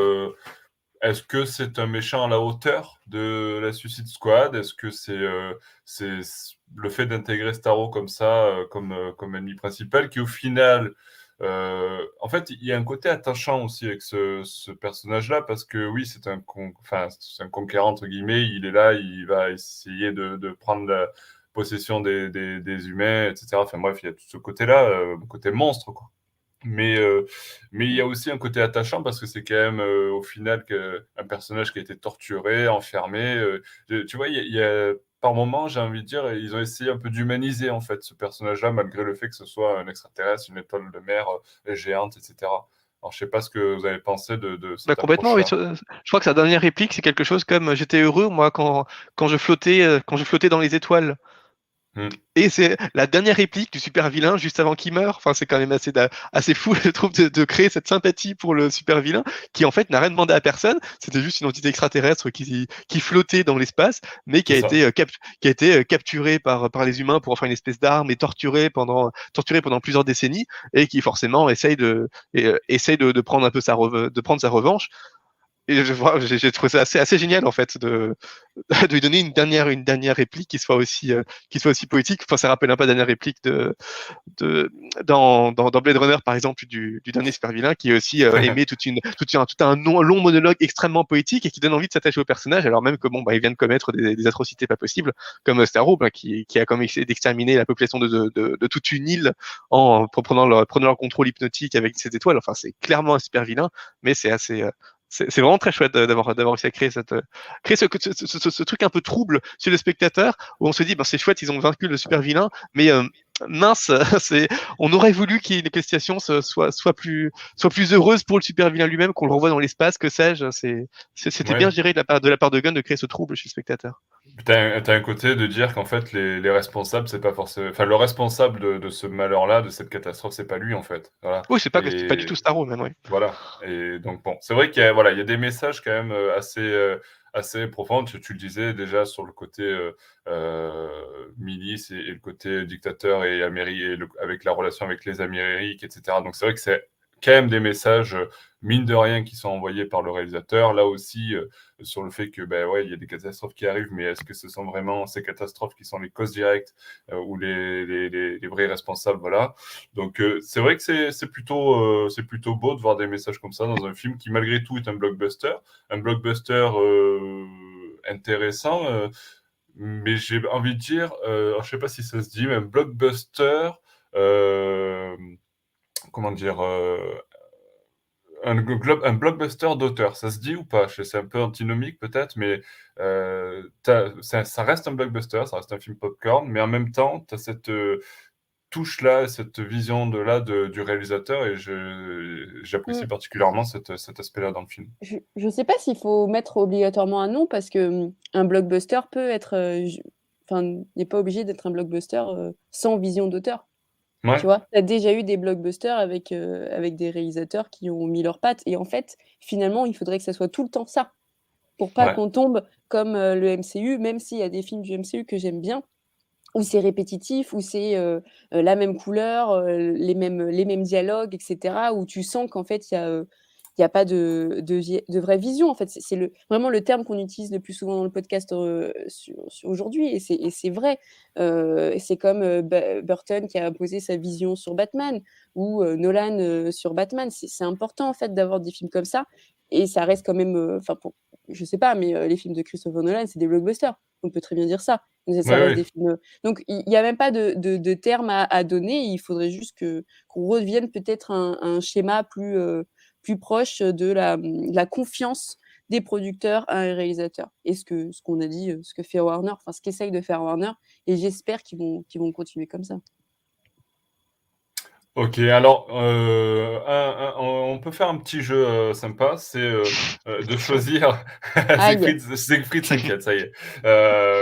Est-ce que c'est un méchant à la hauteur de la Suicide Squad? Est-ce que c'est euh, le fait d'intégrer Starro comme ça, euh, comme, euh, comme ennemi principal, qui au final, en fait, il y a un côté attachant aussi avec ce, personnage-là, parce que oui, c'est un, enfin, un conquérant, entre guillemets, il est là, il va essayer de, prendre la possession des, des, humains, etc. Enfin bref, il y a tout ce côté-là, côté monstre, quoi. Mais, euh, mais il y a aussi un côté attachant parce que c'est quand même euh, au final que, un personnage qui a été torturé, enfermé. Euh, tu vois, il y, a, par moments, j'ai envie de dire, ils ont essayé un peu d'humaniser en fait ce personnage-là, malgré le fait que ce soit un extraterrestre, une étoile de mer géante, etc. Alors, je sais pas ce que vous avez pensé de, de bah, complètement. Oui. Je crois que sa dernière réplique, c'est quelque chose comme j'étais heureux moi quand, quand je flottais quand je flottais dans les étoiles. Mm. Et c'est la dernière réplique du super vilain juste avant qu'il meure. Enfin, c'est quand même assez, assez fou, je trouve, de, créer cette sympathie pour le super vilain qui, en fait, n'a rien demandé à personne. C'était juste une entité extraterrestre qui, qui flottait dans l'espace, mais qui a, été, euh, qui a été euh, capturé par, par les humains pour en faire une espèce d'arme et torturé pendant, torturé pendant plusieurs décennies et qui, forcément, essaye de, essaye de, de prendre un peu sa, de prendre sa revanche et j'ai trouvé ça assez, assez génial en fait de, de lui donner une dernière, une dernière réplique qui soit aussi, euh, qui soit aussi poétique. Enfin, ça rappelle un peu la dernière réplique de, de dans, dans, dans Blade Runner par exemple du, du dernier super vilain qui est aussi euh, aimé toute une, toute un, tout un long monologue extrêmement poétique et qui donne envie de s'attacher au personnage alors même que bon bah il vient de commettre des, des atrocités pas possibles comme Starro hein, qui, qui a comme essayé d'exterminer la population de, de, de, de, toute une île en, prenant leur, prenant leur contrôle hypnotique avec ses étoiles. Enfin, c'est clairement un super vilain, mais c'est assez, euh, c'est vraiment très chouette d'avoir d'avoir réussi à créer cette créer ce, ce, ce, truc un peu trouble chez le spectateur où on se dit ben c'est chouette ils ont vaincu le super vilain mais euh, mince c'est on aurait voulu qu'il les situations soient soit plus soit plus heureuses pour le super vilain lui-même qu'on le renvoie dans l'espace que sais-je c'est c'était bien géré de la part de la part de Gunn de créer ce trouble chez le spectateur T'as as un côté de dire qu'en fait, les, les responsables, c'est pas forcément. Enfin, le responsable de, de ce malheur-là, de cette catastrophe, c'est pas lui, en fait. Voilà. Oui, c'est pas, pas du tout Starro, même, oui. Voilà. Et donc, bon, c'est vrai qu'il y, a, voilà, il y a des messages quand même euh, assez, euh, assez profonds. Tu, tu, le disais déjà sur le côté euh, euh milice et, et, le côté dictateur et, Améri et avec la relation avec les Amériques, etc. Donc, c'est vrai que c'est quand même des messages, euh, mine de rien, qui sont envoyés par le réalisateur. Là aussi, euh, sur le fait que, ben ouais, il y a des catastrophes qui arrivent, mais est-ce que ce sont vraiment ces catastrophes qui sont les causes directes euh, ou les, les, vrais responsables, voilà. Donc, c'est vrai que c'est plutôt, c'est plutôt beau de voir des messages comme ça dans un film qui, malgré tout, est un blockbuster. Un blockbuster intéressant, mais j'ai envie de dire, je sais pas si ça se dit, mais un blockbuster comment dire, euh, un, un, blockbuster d'auteur. Ça se dit ou pas? C'est un peu antinomique peut-être, mais euh, ça, ça, reste un blockbuster, ça reste un film popcorn, mais en même temps, tu as cette euh, touche-là, cette vision de de, du réalisateur, et j'apprécie mm. particulièrement cet, cet aspect-là dans le film. Je ne sais pas s'il faut mettre obligatoirement un nom, parce que mm, blockbuster peut être... Enfin, n'est pas obligé d'être un blockbuster sans vision d'auteur. Tu vois, tu as déjà eu des blockbusters avec, euh, avec des réalisateurs qui ont mis leurs pattes. Et en fait, finalement, il faudrait que ça soit tout le temps ça. Pour pas qu'on tombe comme euh, le MCU, même s'il y a des films du MCU que j'aime bien, où c'est répétitif, où c'est euh, la même couleur, les, mêmes, les mêmes dialogues, etc. Où tu sens qu'en fait, il y a n'y a pas de, de, de, vraie vision. En fait, c'est le, vraiment le terme qu'on utilise le plus souvent dans le podcast euh, aujourd'hui, et c'est vrai. Euh, c'est comme euh, Burton qui a posé sa vision sur Batman, ou Nolan sur Batman. C'est important, en fait, d'avoir des films comme ça, et ça reste quand même, enfin, je sais pas, mais les films de Christopher Nolan, c'est des blockbusters. On peut très bien dire ça. Donc, il n'y a même pas de, de, terme à, donner. Il faudrait juste qu'on revienne peut-être à un, schéma plus, plus proche de la, la confiance des producteurs à un réalisateur. Et ce qu'on ce qu'on a dit, ce que fait Warner, enfin ce qu'essaye de faire Warner, et j'espère qu'ils vont, qu'ils vont continuer comme ça. Ok, alors euh, on peut faire un petit jeu euh, sympa, c'est euh, de choisir. Siegfried, s'inquiète, ça y est.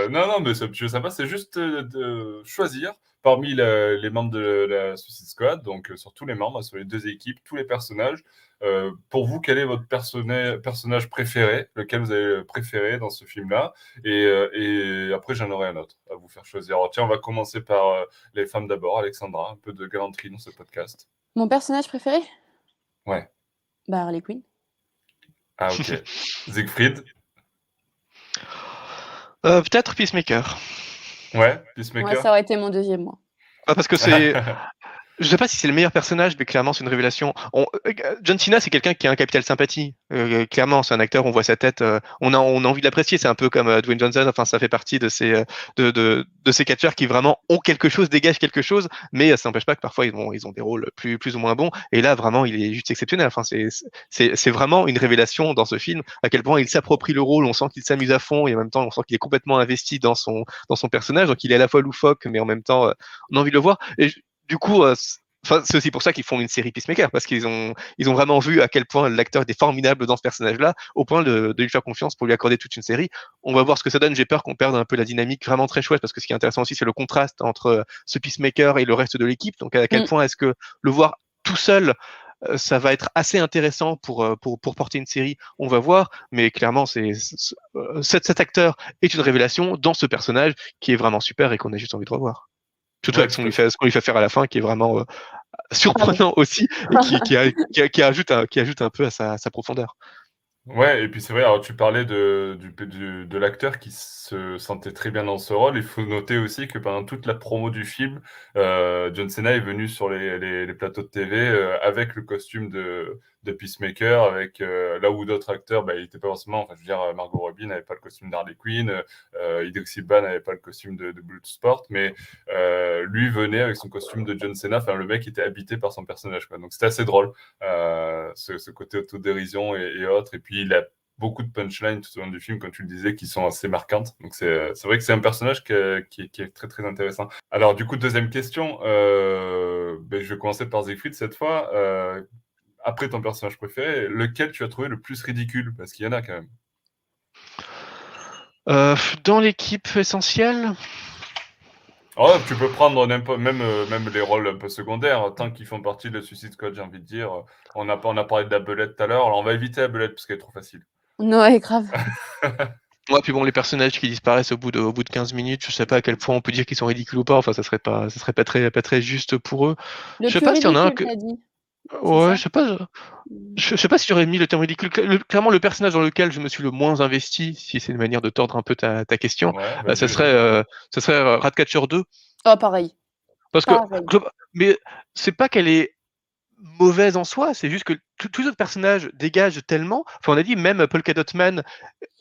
non, non, mais ce petit jeu sympa, c'est juste de choisir parmi les membres de la Suicide Squad, donc sur tous les membres, sur les deux équipes, tous les personnages, euh, pour vous, quel est votre personnage préféré, lequel vous avez préféré dans ce film-là? Et, euh, et, après, j'en aurai un autre à vous faire choisir. Alors, tiens, on va commencer par euh, les femmes d'abord. Alexandra, un peu de galanterie dans ce podcast. Mon personnage préféré? Ouais. Bah, Harley Quinn. Ah, ok. Siegfried? Euh, Peut-être Peacemaker. Ouais, Peacemaker. Ouais, ça aurait été mon deuxième, moi. Ah, parce que c'est. Je sais pas si c'est le meilleur personnage, mais clairement c'est une révélation. On, euh, John Cena, c'est quelqu'un qui a un capital sympathie. Euh, clairement, c'est un acteur, on voit sa tête, euh, on, a, envie de l'apprécier. C'est un peu comme Dwayne Johnson. Enfin, ça fait partie de ces catcheurs qui vraiment ont quelque chose, dégagent quelque chose, mais ça n'empêche pas que parfois ils ont des rôles plus ou moins bons. Et là, vraiment, il est juste exceptionnel. Enfin, c'est vraiment une révélation dans ce film à quel point il s'approprie le rôle. On sent qu'il s'amuse à fond et en même temps, on sent qu'il est complètement investi dans son personnage. Donc, il est à la fois loufoque, mais en même temps, on a envie de le voir. Du coup, Enfin, c'est aussi pour ça qu'ils font une série Peacemaker, parce qu'ils ont, ils ont vraiment vu à quel point l'acteur était formidable dans ce personnage-là, au point de, de, lui faire confiance pour lui accorder toute une série. On va voir ce que ça donne. J'ai peur qu'on perde un peu la dynamique vraiment très chouette, parce que ce qui est intéressant aussi, c'est le contraste entre ce Peacemaker et le reste de l'équipe. Donc, à quel mm. point est-ce que le voir tout seul ça va être assez intéressant pour, pour, pour porter une série, on va voir, mais clairement, c'est, cet, cet acteur est une révélation dans ce personnage qui est vraiment super et qu'on a juste envie de revoir. Surtout avec ce qu'on lui, fait, lui fait faire à la fin, qui est vraiment euh, surprenant aussi, et qui, qui, qui, ajoute un, qui ajoute un peu à sa, sa profondeur. Ouais, et puis c'est vrai, alors tu parlais de, du, de l'acteur qui se sentait très bien dans ce rôle. Il faut noter aussi que pendant toute la promo du film, euh, John Cena est venu sur les, les, les plateaux de TV euh, avec le costume de, de Peacemaker, avec euh, là où d'autres acteurs, bah, il n'était pas forcément, enfin je veux dire, Margot Robbie n'avait pas le costume d'Harley Quinn, euh, Idris Elba n'avait pas le costume de, de Sport, mais euh, lui venait avec son costume de John Cena, enfin le mec était habité par son personnage, quoi. donc c'était assez drôle, euh, ce, côté autodérision et, et autres, et puis il a beaucoup de punchlines tout au long du film, comme tu le disais, qui sont assez marquantes. Donc c'est vrai que c'est un personnage qui, est très très intéressant. Alors du coup, deuxième question, euh, ben, je vais commencer par Siegfried cette fois. Euh, après ton personnage préféré, lequel tu as trouvé le plus ridicule? Parce qu'il y en a quand même. Euh, dans l'équipe essentielle? Oh, Tu peux prendre même, euh, même les rôles un peu secondaires, tant qu'ils font partie de Suicide Squad, j'ai envie de dire. On a, on a parlé de la belette tout à l'heure, alors on va éviter la belette parce qu'elle est trop facile. Ouais, grave. Ouais, puis bon, les personnages qui disparaissent au bout de, au bout de 15 minutes, je sais pas à quel point on peut dire qu'ils sont ridicules ou pas. Enfin, ça serait pas, ça serait pas très, pas très juste pour eux. Le je sais pas s'il y en a un que. Dit. Ouais, je sais pas. Je, sais pas si j'aurais mis le terme ridicule. clairement, le personnage dans lequel je me suis le moins investi, si c'est une manière de tordre un peu ta, ta question, ouais, bah, ça, serait, euh, ça serait Ratcatcher 2. Oh, pareil. Parce que, mais c'est pas qu'elle est mauvaise en soi, c'est juste que tous les autres personnages dégagent tellement. Enfin, on a dit même Polka Dot Man,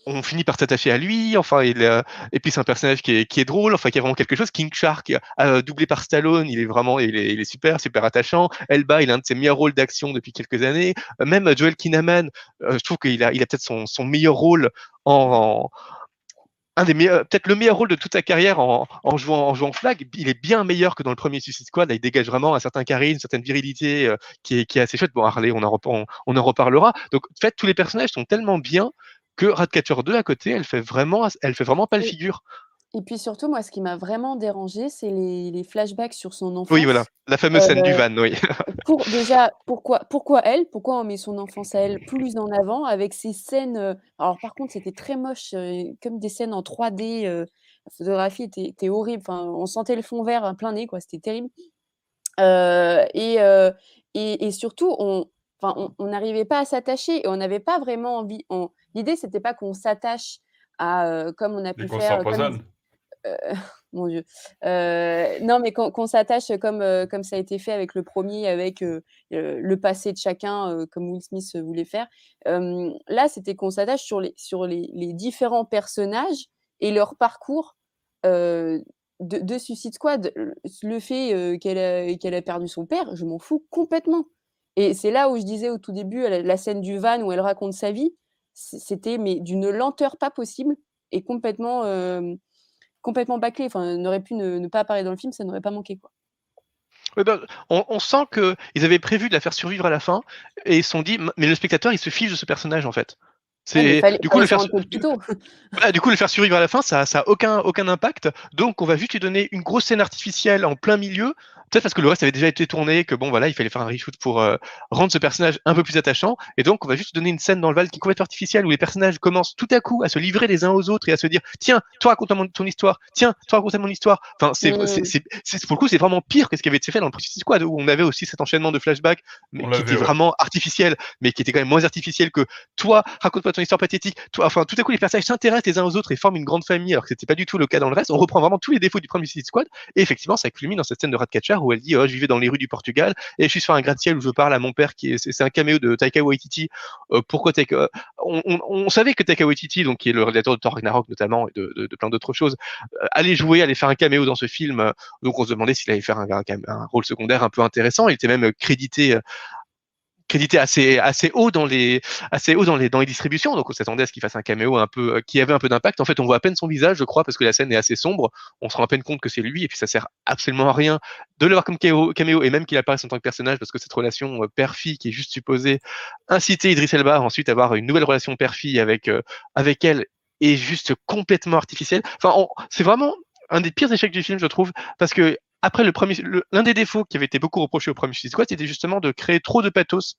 on finit par s'attacher à lui. Enfin, il, euh, et puis c'est un personnage qui est, drôle. Enfin, qui a vraiment quelque chose. King Shark, euh, doublé par Stallone, il est vraiment, il est, il est, super, super attachant. Elba, il a un de ses meilleurs rôles d'action depuis quelques années. Même Joel Kinnaman, euh, je trouve qu'il a, il a peut-être son, meilleur rôle en, un des meilleurs, peut-être le meilleur rôle de toute sa carrière en, jouant en jouant flag. Il est bien meilleur que dans le premier Suicide Squad. Il dégage vraiment un certain charisme, une certaine virilité euh, qui, est, assez chouette. Bon, Harley, on en, on en reparlera. Donc, en fait, tous les personnages sont tellement bien que Ratcatcher 2 à côté, elle fait vraiment, elle fait vraiment pas le figure. Et puis surtout, moi, ce qui m'a vraiment dérangé, c'est les, les, flashbacks sur son enfance. Oui, voilà, la fameuse euh, scène du van, oui. pour, déjà, pourquoi, pourquoi elle Pourquoi on met son enfance à elle plus en avant avec ces scènes euh, Alors, par contre, c'était très moche, euh, comme des scènes en 3D. Euh, la photographie était, était, horrible. Enfin, on sentait le fond vert à plein nez, quoi. C'était terrible. Et, et, et, surtout, on n'arrivait pas à s'attacher et on n'avait pas vraiment envie. On... L'idée, c'était pas qu'on s'attache à, comme on a pu faire. Comme euh, mon Dieu. Euh, non, mais qu'on qu s'attache comme, euh, comme ça a été fait avec le premier, avec euh, le passé de chacun, euh, comme Will Smith voulait faire. là, c'était qu'on s'attache sur, les, sur les, les, différents personnages et leur parcours de, de, Suicide Squad. Le fait qu'elle a, qu'elle a perdu son père, je m'en fous complètement. Et c'est là où je disais au tout début, la, scène du van où elle raconte sa vie, c'était mais d'une lenteur pas possible et complètement complètement bâclé. Enfin, n'aurait pu ne, pas apparaître dans le film, ça n'aurait pas manqué. Quoi. On, on, sent qu'ils avaient prévu de la faire survivre à la fin et ils se sont dit, mais le spectateur, il se fiche de ce personnage en fait. C'est du coup le faire du coup le faire survivre à la fin, ça ça a aucun aucun impact. Donc on va juste lui donner une grosse scène artificielle en plein milieu Peut-être parce que le reste avait déjà été tourné, que bon, voilà, il fallait faire un reshoot pour euh, rendre ce personnage un peu plus attachant. Et donc, on va juste donner une scène dans le Val qui est complètement artificielle où les personnages commencent tout à coup à se livrer les uns aux autres et à se dire Tiens, toi, raconte-moi ton histoire. Tiens, toi, raconte-moi mon histoire. Enfin, c'est, c'est, pour le coup, c'est vraiment pire que ce qui avait été fait dans le Suicide Squad où on avait aussi cet enchaînement de flashbacks, mais qui était vraiment artificiel, mais qui était quand même moins artificiel que toi, raconte-moi histoire pathétique. Toi, enfin, tout à coup, les personnages s'intéressent les uns aux autres et forment une grande famille, alors que c'était pas du tout le cas dans le reste. On reprend vraiment tous les défauts du premier Suicide Squad. Et effectivement, ça culmine dans cette scène de Ratcatcher où elle dit oh, Je vivais dans les rues du Portugal et je suis sur un gratte-ciel où je parle à mon père qui est c'est un caméo de Taika Waititi. Euh, pourquoi Taika on, savait que Taika Waititi, donc qui est le réalisateur de Thor Ragnarok notamment et de, plein d'autres choses, euh, allait jouer, allait faire un caméo dans ce film. Donc on se demandait s'il allait faire un, un, rôle secondaire un peu intéressant. Il était même crédité crédité assez assez haut dans les assez haut dans les dans les distributions. Donc on s'attendait à ce qu'il fasse un caméo un peu euh, qui avait un peu d'impact. En fait on voit à peine son visage je crois parce que la scène est assez sombre. On se rend à peine compte que c'est lui et puis ça sert absolument à rien de le voir comme caméo et même qu'il apparaisse en tant que personnage parce que cette relation euh, père-fille qui est juste supposée inciter Idris Elba ensuite avoir une nouvelle relation père-fille avec euh, avec elle est juste complètement artificielle. Enfin c'est vraiment un des pires échecs du film, je trouve, parce que après, le premier, l'un des défauts qui avait été beaucoup reproché au premier Suicide Squad, c'était justement de créer trop de pathos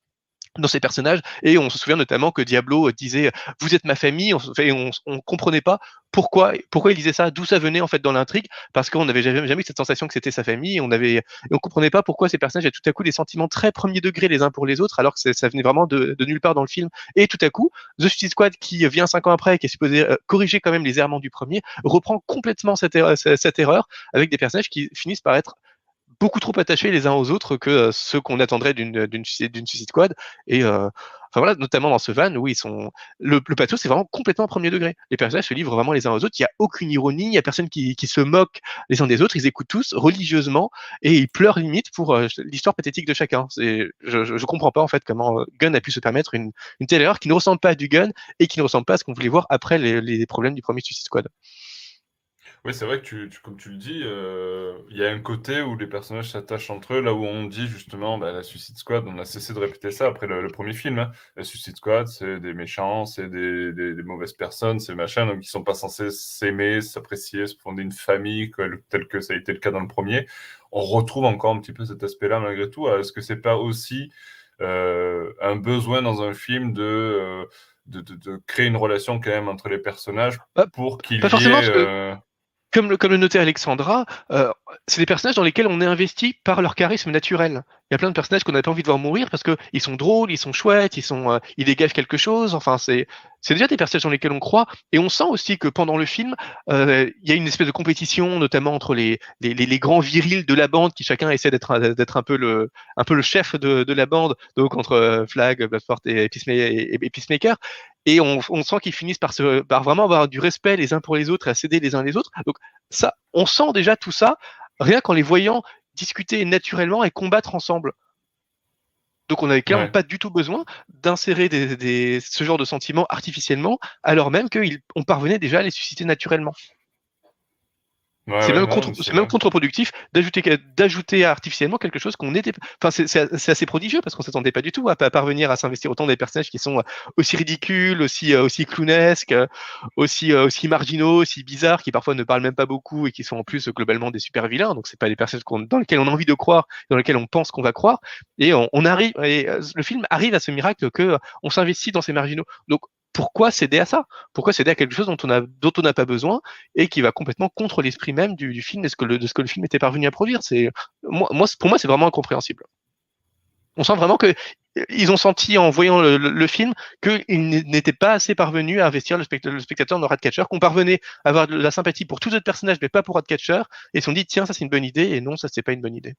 dans ces personnages. Et on se souvient notamment que Diablo disait Vous êtes ma famille, on, on, on comprenait pas pourquoi, pourquoi il disait ça, d'où ça venait en fait dans l'intrigue, parce qu'on n'avait jamais, jamais eu cette sensation que c'était sa famille, on avait, on comprenait pas pourquoi ces personnages avaient tout à coup des sentiments très premier degré les uns pour les autres, alors que ça venait vraiment de, de, nulle part dans le film. Et tout à coup, The Suicide Squad, qui vient cinq ans après, qui est supposé euh, corriger quand même les errements du premier, reprend complètement cette erreur, cette erreur avec des personnages qui finissent par être beaucoup trop attachés les uns aux autres que euh, ceux qu'on attendrait d'une d'une Suicide Squad. Et euh, enfin voilà, notamment dans ce van où ils sont le, le plateau, c'est vraiment complètement premier degré. Les personnages se livrent vraiment les uns aux autres. Il y a aucune ironie, il y a personne qui, qui se moque les uns des autres. Ils écoutent tous religieusement et ils pleurent limite pour euh, l'histoire pathétique de chacun. Je, je, je comprends pas en fait comment Gunn a pu se permettre une, une telle erreur qui ne ressemble pas à du Gunn et qui ne ressemble pas à ce qu'on voulait voir après les, les problèmes du premier Suicide Squad. Oui, c'est vrai que tu, comme tu le dis, euh, il y a un côté où les personnages s'attachent entre eux, là où on dit justement, bah, la Suicide Squad, on a cessé de répéter ça après le, premier film. Hein. La Suicide Squad, c'est des méchants, c'est des, des, mauvaises personnes, c'est machin, donc ils sont pas censés s'aimer, s'apprécier, se fonder une famille, tel que ça a été le cas dans le premier. On retrouve encore un petit peu cet aspect-là malgré tout. Est-ce que c'est pas aussi euh, un besoin dans un film de, euh, de, de, créer une relation quand même entre les personnages pour qu'il y ait comme le, comme le notait Alexandra, euh, c'est des personnages dans lesquels on est investi par leur charisme naturel. Il y a plein de personnages qu'on n'a pas envie de voir mourir parce qu'ils sont drôles, ils sont chouettes, ils, sont, euh, ils dégagent quelque chose. Enfin, c'est déjà des personnages dans lesquels on croit. Et on sent aussi que pendant le film, euh, il y a une espèce de compétition, notamment entre les, les, les, grands virils de la bande qui chacun essaie d'être d'être un peu le un peu le chef de, de la bande, donc entre euh, Flag, Bloodsport et, Peacemaker. Et on, on sent qu'ils finissent par, se, par vraiment avoir du respect les uns pour les autres et à s'aider les uns les autres. Donc ça, on sent déjà tout ça rien qu'en les voyant discuter naturellement et combattre ensemble. Donc on n'avait clairement pas du tout besoin d'insérer ce genre de sentiments artificiellement, alors même qu'on parvenait déjà à les susciter naturellement c'est même, même contre-productif d'ajouter, d'ajouter artificiellement quelque chose qu'on était. Enfin, c'est, assez prodigieux parce qu'on s'attendait pas du tout à, parvenir à s'investir autant des personnages qui sont aussi ridicules, aussi, euh, aussi clownesques, aussi, euh, aussi marginaux, aussi bizarres, qui parfois ne parlent même pas beaucoup et qui sont en plus globalement des super vilains. Donc, c'est pas des personnages dans lesquels on a envie de croire, dans lesquels on pense qu'on va croire. Et on, arrive, et euh, le film arrive à ce miracle que on s'investit dans ces marginaux. Donc, pourquoi céder à ça? Pourquoi céder à quelque chose dont on a dont on n'a pas besoin et qui va complètement contre l'esprit même du, film et ce que le, de ce que le film était parvenu à produire? C'est moi, moi, pour moi, c'est vraiment incompréhensible. On sent vraiment que ils ont senti en voyant le, film qu'ils n'étaient pas assez parvenus à investir le, spectateur, dans Ratcatcher, qu'on parvenait à avoir de la sympathie pour tous les autres personnages, mais pas pour Ratcatcher, et ils se sont dit tiens ça c'est une bonne idée et non ça c'est pas une bonne idée.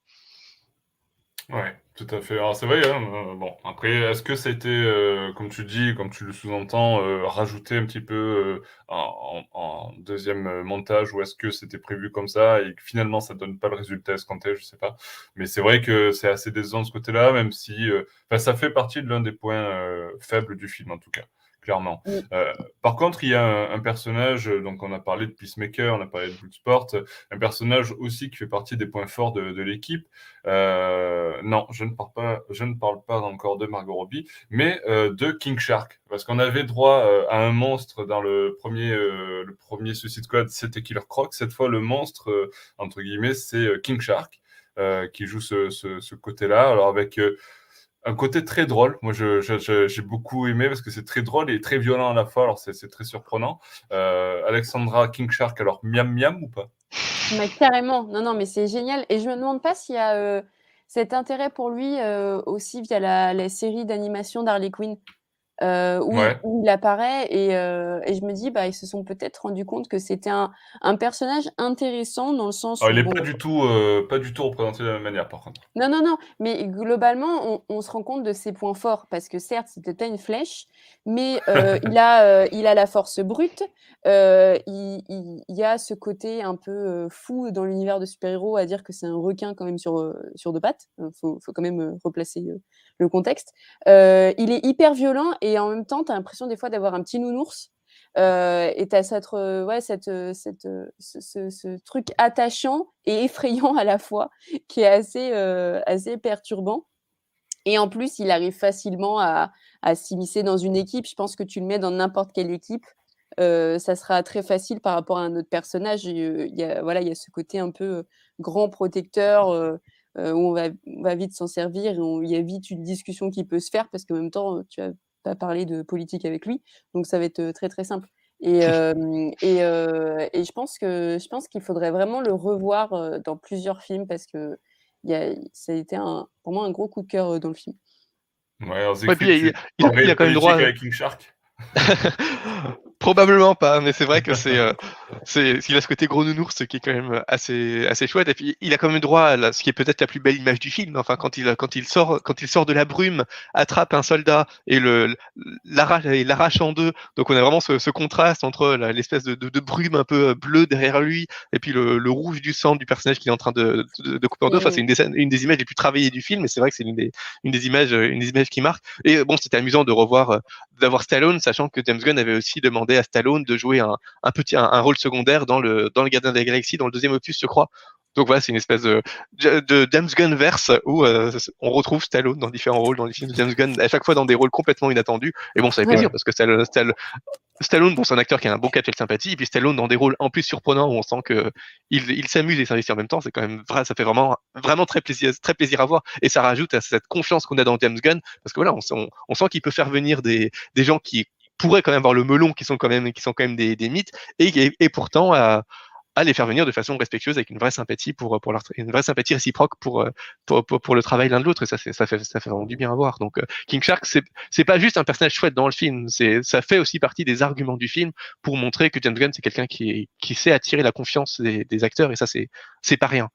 Ouais, tout à fait. Alors c'est vrai, hein, euh, bon, après, est-ce que c'était, euh, comme tu dis, comme tu le sous-entends, euh, rajouté un petit peu en, deuxième montage, ou est-ce que c'était prévu comme ça et que finalement ça donne pas le résultat escompté, je sais pas. Mais c'est vrai que c'est assez décevant de ce côté-là, même si, ça fait partie de l'un des points faibles du film en tout cas clairement. Mm. Euh, par contre, il y a un, un personnage, donc on a parlé de Peacemaker, on a parlé de Bloodsport, un personnage aussi qui fait partie des points forts de, de l'équipe. Euh, non, je ne parle pas, je ne parle pas encore de Margot Robbie, mais euh, de King Shark, parce qu'on avait droit euh, à un monstre dans le premier, euh, le premier Suicide Squad, c'était Killer Croc. Cette fois, le monstre euh, entre guillemets, c'est euh, King Shark euh, qui joue ce, ce, ce côté-là. Alors avec euh, un côté très drôle. Moi, je- je- j'ai beaucoup aimé parce que c'est très drôle et très violent à la fois. Alors, c'est c'est très surprenant. Euh, Alexandra King Shark, alors miam miam ou pas? Mais carrément, non, non, mais c'est génial. Et je me demande pas s'il y a euh, cet intérêt pour lui euh, aussi via la, la série d'animation d'Harley Quinn, euh, où, il- Ouais. où il apparaît. Et, euh, et je me dis, bah, ils se sont peut-être rendus compte que c'était un, un personnage intéressant dans le sens Alors, où. il est bon, pas du tout, euh, pas du tout représenté de la même manière, par contre. Non, non, non, mais globalement, on, on se rend compte de ses points forts parce que certes, c'était pas une flèche, mais euh, il, a, il a la force brute, il, il- il y a ce côté un peu fou dans l'univers de super-héros à dire que c'est un requin quand même sur, sur deux pattes, il faut, faut quand même replacer le contexte. Il est hyper violent et en même temps, tu as l'impression des fois d'avoir un petit nounours. Euh, et tu as cette, euh, ouais, cette, euh, cette, ce, truc attachant et effrayant à la fois qui est assez, assez perturbant. Et en plus, il arrive facilement à, à s'immiscer dans une équipe. Je pense que tu le mets dans n'importe quelle équipe, ça sera très facile par rapport à un autre personnage. Et, Il y a, voilà, il y a ce côté un peu grand protecteur où on va, on va vite s'en servir et il y a vite une discussion qui peut se faire parce qu'en même temps, tu vas pas parler de politique avec lui. Donc, ça va être euh, très, très simple. Et, euh, et, euh, et je pense que je pense qu'il faudrait vraiment le revoir dans plusieurs films parce que il y a, ça a été un, pour moi un gros coup de cœur dans le film. Ouais, alors, Ouais, Siegfried, puis il, a, parlerais il a quand même droit. avec Shark Probablement pas, mais c'est vrai que c'est, euh, c'est, il a ce côté gros nounours qui est quand même assez, assez chouette. Et puis, il a quand même droit à ce qui est peut-être la plus belle image du film. Enfin, quand il, quand il sort, quand il sort de la brume, attrape un soldat et le, l'arrache, en deux. Donc, on a vraiment ce, contraste entre l'espèce de, brume un peu bleue derrière lui et puis le, rouge du sang du personnage qu'il est en train de, de, couper en deux. Enfin, c'est une des, une des images les plus travaillées du film. Et c'est vrai que c'est une des, une des images, une des qui marque. Et bon, c'était amusant de revoir, euh, d'avoir Stallone, sachant que James Gunn avait aussi demandé à Stallone de jouer un, un petit un, un rôle secondaire dans le dans le Gardien de la Galaxie, dans le deuxième opus, je crois. Donc voilà, c'est une espèce de, de James Gunn verse où euh, on retrouve Stallone dans différents rôles dans les films de James Gunn, à chaque fois dans des rôles complètement inattendus. Et bon, ça fait Ouais. plaisir parce que Stallone, Stallone, Stallone, bon, c'est un acteur qui a un bon catch et de sympathie, et puis Stallone dans des rôles en plus surprenants où on sent que il, il s'amuse et s'investit en même temps, c'est quand même vrai, ça fait vraiment vraiment très plaisir, très plaisir à voir, et ça rajoute à cette confiance qu'on a dans James Gunn, parce que voilà, on, on, on sent qu'il peut faire venir des, des gens qui pourraient quand même avoir le melon, qui sont quand même, qui sont quand même des, des mythes, et, et, et pourtant à, à les faire venir de façon respectueuse avec une vraie sympathie pour, pour leur, une vraie sympathie réciproque pour, pour, pour, pour le travail l'un de l'autre et ça, ça fait, ça fait vraiment du bien à voir. Donc, euh, King Shark, c'est, c'est pas juste un personnage chouette dans le film, c'est, ça fait aussi partie des arguments du film pour montrer que James Gunn, c'est quelqu'un qui, qui sait attirer la confiance des, des acteurs et ça, c'est, c'est pas rien.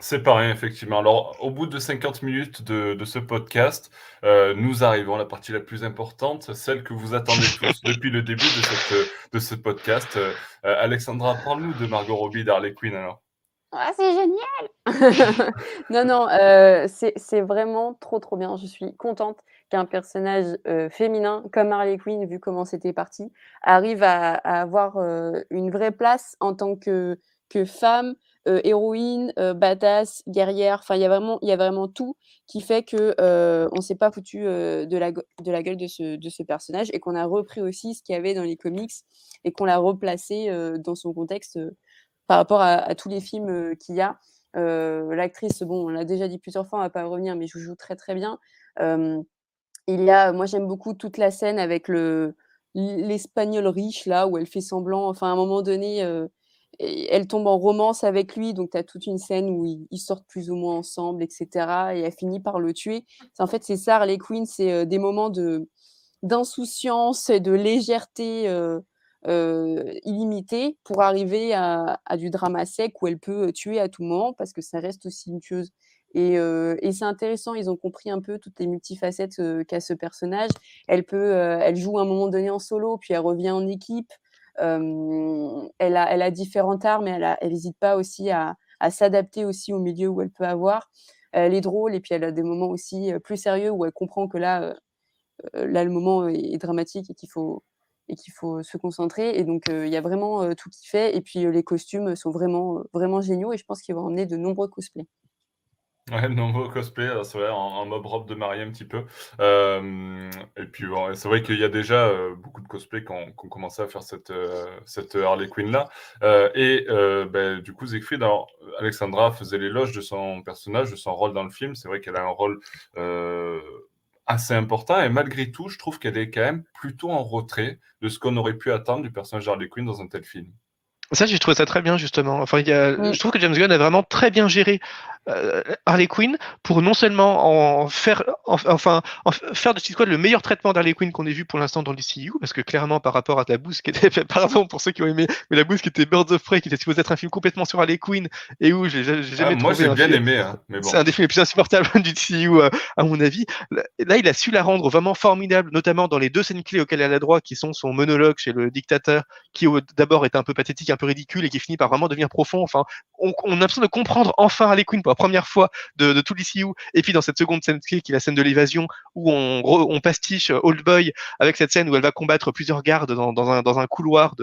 C'est rien, effectivement. Alors, au bout de 50 minutes de, de ce podcast, euh, nous arrivons à la partie la plus importante, celle que vous attendez tous depuis le début de, cette, de ce podcast. Euh, Alexandra, parle-nous de Margot Robbie d'Harley Quinn, alors. Ah, c'est génial Non, non, euh, c'est c'est vraiment trop, trop bien. Je suis contente qu'un personnage euh, féminin comme Harley Quinn, vu comment c'était parti, arrive à, à avoir euh, une vraie place en tant que, que femme, euh, héroïne, euh, badass, guerrière. Enfin, il y a vraiment, il y a vraiment tout qui fait que euh, on s'est pas foutu euh, de la de la gueule de ce de ce personnage et qu'on a repris aussi ce qu'il y avait dans les comics et qu'on l'a replacé dans son contexte par rapport à, tous les films qu'il y a. L'actrice, bon, on l'a déjà dit plusieurs fois, on va pas revenir, mais je joue très très bien. Il y a, moi j'aime beaucoup toute la scène avec le l'espagnol riche là où elle fait semblant. Enfin, à un moment donné. Euh, elle tombe en romance avec lui, donc tu as toute une scène où ils, sortent plus ou moins ensemble, etc. Et elle finit par le tuer. En fait, c'est ça, Harley Quinn, c'est euh, des moments de d'insouciance et de légèreté euh, euh, illimitée pour arriver à, du drama sec où elle peut tuer à tout moment parce que ça reste aussi une tueuse. Et, euh, c'est intéressant, ils ont compris un peu toutes les multifacettes euh, qu'a ce personnage. Elle peut, euh, elle joue à un moment donné en solo, puis elle revient en équipe. Elle, a, elle a différentes armes, mais elle n'hésite pas aussi à, s'adapter aussi au milieu où elle peut avoir. Elle est drôle et puis elle a des moments aussi plus sérieux où elle comprend que là, là le moment est, dramatique et qu'il faut faut se concentrer. Et donc, il y a vraiment tout qui fait. Et puis, les costumes sont vraiment, vraiment géniaux. Et je pense qu'ils vont emmener de nombreux cosplays. Ouais, nombreux cosplay, c'est vrai, en, mob robe de mariée un petit peu. et puis, c'est vrai qu'il y a déjà beaucoup de cosplays qui ont, commencé à faire cette, cette Harley Quinn-là. et ben, du coup, Siegfried, alors, Alexandra faisait l'éloge de son personnage, de son rôle dans le film. C'est vrai qu'elle a un rôle assez important. Et malgré tout, je trouve qu'elle est quand même plutôt en retrait de ce qu'on aurait pu attendre du personnage Harley Quinn dans un tel film. Ça, j'ai trouvé ça très bien, justement. Enfin, il y a, je trouve que James Gunn a vraiment très bien géré euh, Harley Quinn pour non seulement en faire, enfin, en faire de Squad le meilleur traitement d'Harley Quinn qu'on ait vu pour l'instant dans le DCU, parce que clairement, par rapport à la bouse qui était, pardon pour ceux qui ont aimé, mais la bouse qui était Birds of Prey, qui était supposé être un film complètement sur Harley Quinn, et où j'ai jamais ah, Moi, j'ai bien aimé, hein, C'est un des films les plus insupportables du DCU, euh, à mon avis. Là, il a su la rendre vraiment formidable, notamment dans les deux scènes clés auxquelles elle a droit, qui sont son monologue chez le dictateur, qui d'abord est un peu pathétique, un peu ridicule, et qui finit par vraiment devenir profond. Enfin, on, on a l'impression de comprendre enfin Harley Quinn pour première fois de, de tout l'ICU. Et puis dans cette seconde scène qui est la scène de l'évasion, où on, pastiche euh, Old Boy avec cette scène où elle va combattre plusieurs gardes dans, un, couloir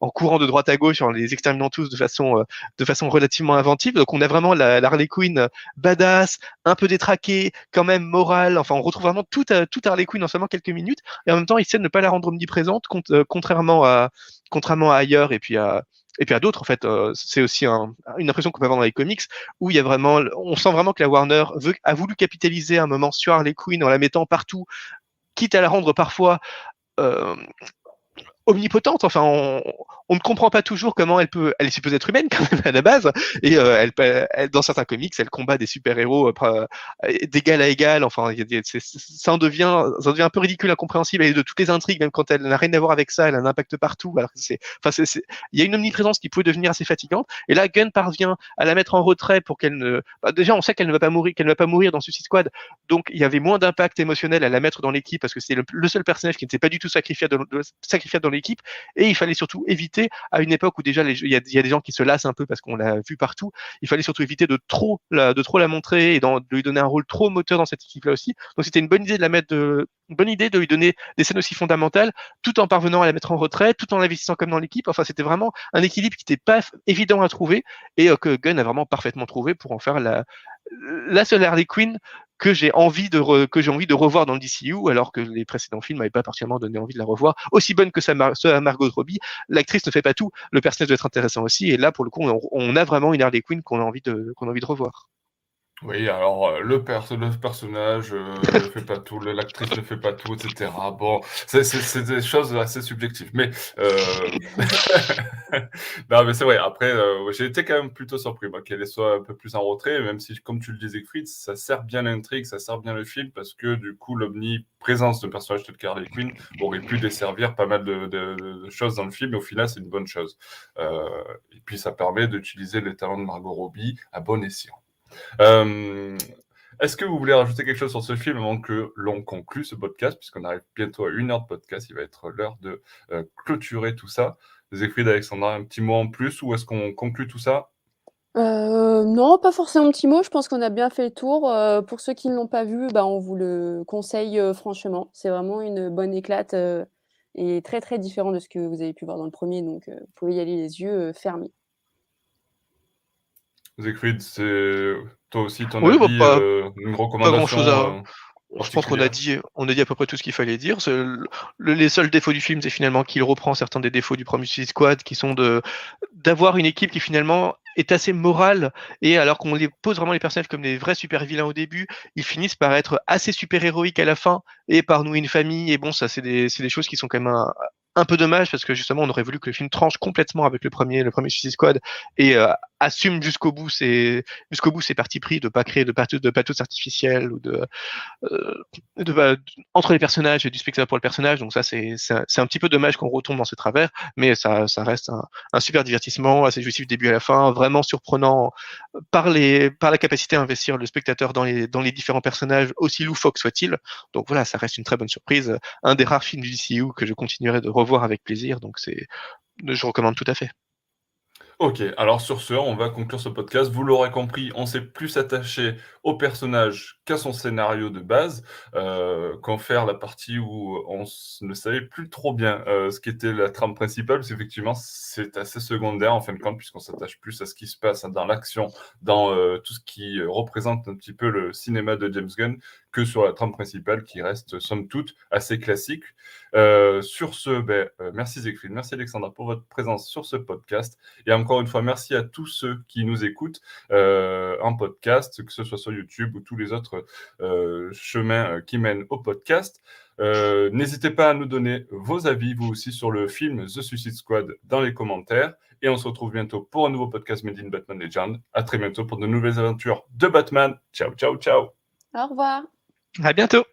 en courant de droite à gauche, en les exterminant tous de façon, euh, relativement inventive. Donc on a vraiment la, Harley Quinn euh, badass, un peu détraquée, quand même morale. Enfin, on retrouve vraiment tout, tout Harley Quinn en seulement quelques minutes. Et en même temps, il essaie de ne pas la rendre omniprésente, contrairement à, contrairement à ailleurs et puis à, et puis à d'autres, en fait, euh, c'est aussi une impression qu'on peut avoir dans les comics, où il y a vraiment, on sent vraiment que la Warner veut, a voulu capitaliser un moment sur Harley Quinn en la mettant partout, quitte à la rendre parfois euh, omnipotente. Enfin, on, ne comprend pas toujours comment elle peut. Elle est supposée être humaine quand même à la base, et euh, elle, dans certains comics, elle combat des super-héros euh, d'égal à égal. Enfin, ça en devient, ça devient un peu ridicule, incompréhensible. Et de toutes les intrigues, même quand elle n'a rien à voir avec ça, elle a un impact partout. Alors c'est, enfin, il y a une omniprésence qui pouvait devenir assez fatigante. Et là, Gunn parvient à la mettre en retrait pour qu'elle ne. Bah, déjà, on sait qu'elle ne va pas mourir, qu'elle ne va pas mourir dans Suicide Squad. Donc, il y avait moins d'impact émotionnel à la mettre dans l'équipe parce que c'est le, seul personnage qui s'est pas du tout sacrifié dans, sacrifié dans l'équipe. Et il fallait surtout éviter, à une époque où déjà il y, a des gens qui se lassent un peu parce qu'on l'a vu partout, il fallait surtout éviter de trop la, de trop la montrer et de lui donner un rôle trop moteur dans cette équipe-là aussi. Donc c'était une bonne idée de la mettre bonne idée de lui donner des scènes aussi fondamentales, tout en parvenant à la mettre en retrait, tout en l'investissant comme dans l'équipe. Enfin, c'était vraiment un équilibre qui n'était pas évident à trouver et euh, que Gunn a vraiment parfaitement trouvé pour en faire la, la seule Harley Quinn que j'ai envie de que j'ai envie de revoir dans le DCU alors que les précédents films n'avaient pas particulièrement donné envie de la revoir. Aussi bonne que ça Margot Robbie l'actrice ne fait pas tout. Le personnage doit être intéressant aussi. Et là pour le coup on, a vraiment une Harley Quinn qu'on a envie de qu'on a envie de revoir oui, alors euh, le, le personnage euh, ne fait pas tout, l'actrice ne fait pas tout, etc. Bon, c'est des choses assez subjectives. Mais, euh... non, mais c'est vrai. Après, euh, j'ai été quand même plutôt surpris qu'elle soit un peu plus en retrait, même si, comme tu le disais, Fritz, ça sert bien l'intrigue, ça sert bien le film, parce que du coup, l'omniprésence de personnage tel Harley Quinn aurait pu desservir pas mal de, de, choses dans le film, et au final, c'est une bonne chose. et puis, ça permet d'utiliser les talents de Margot Robbie à bon escient. Euh, est-ce que vous voulez rajouter quelque chose sur ce film avant que l'on conclue ce podcast, puisqu'on arrive bientôt à une heure de podcast, il va être l'heure de euh, clôturer tout ça. Zéphrid, Alexandra, un petit mot en plus, ou est-ce qu'on conclut tout ça? Euh, non, pas forcément un petit mot. Je pense qu'on a bien fait le tour. pour ceux qui ne l'ont pas vu, bah, on vous le conseille franchement. C'est vraiment une bonne éclate et très très différent de ce que vous avez pu voir dans le premier. Donc, vous pouvez y aller les yeux fermés. Siegfried, c'est toi aussi ton oui, avis, bah, euh, une recommandation euh, je pense qu'on a dit, on a dit à peu près tout ce qu'il fallait dire. les seuls défauts du film, c'est finalement qu'il reprend certains des défauts du premier Suicide Squad, qui sont de d'avoir une équipe qui finalement est assez morale et alors qu'on les pose vraiment les personnages comme des vrais super vilains au début, ils finissent par être assez super héroïques à la fin et par nouer une famille. Et bon, ça c'est des, des choses qui sont quand même un, un peu dommage parce que justement on aurait voulu que le film tranche complètement avec le premier le premier Suicide Squad et euh, assume jusqu'au bout ses jusqu'au bout ses partis pris de pas créer de pathos de pathos ou de, euh, de, bah, entre les personnages et du spectateur pour le personnage. Donc ça c'est c'est un petit peu dommage qu'on retombe dans ce travers mais ça ça reste un, un super divertissement assez jouissif début à la fin vraiment surprenant par les par la capacité à investir le spectateur dans les dans les différents personnages aussi loufoques soit-il donc voilà ça reste une très bonne surprise un des rares films du DCU que je continuerai de avec plaisir. Donc c'est, je recommande tout à fait. Ok, alors sur ce, on va conclure ce podcast. Vous l'aurez compris, on s'est plus attaché au personnage qu'à son scénario de base, euh, qu'en faire la partie où on ne savait plus trop bien euh, ce qu'était la trame principale, parce qu'effectivement, c'est assez secondaire en fin de compte, puisqu'on s'attache plus à ce qui se passe dans l'action, dans euh, tout ce qui représente un petit peu le cinéma de James Gunn, que sur la trame principale qui reste, somme toute, assez classique. Euh, sur ce, ben, euh, merci Zéphine, merci Alexandra pour votre présence sur ce podcast. Et encore une fois, merci à tous ceux qui nous écoutent euh, en podcast, que ce soit sur YouTube ou tous les autres chemins qui mènent au podcast. N'hésitez pas à nous donner vos avis, vous aussi, sur le film The Suicide Squad dans les commentaires. Et on se retrouve bientôt pour un nouveau podcast Made in Batman Legend. À très bientôt pour de nouvelles aventures de Batman. Ciao, ciao, ciao. Au revoir. À bientôt.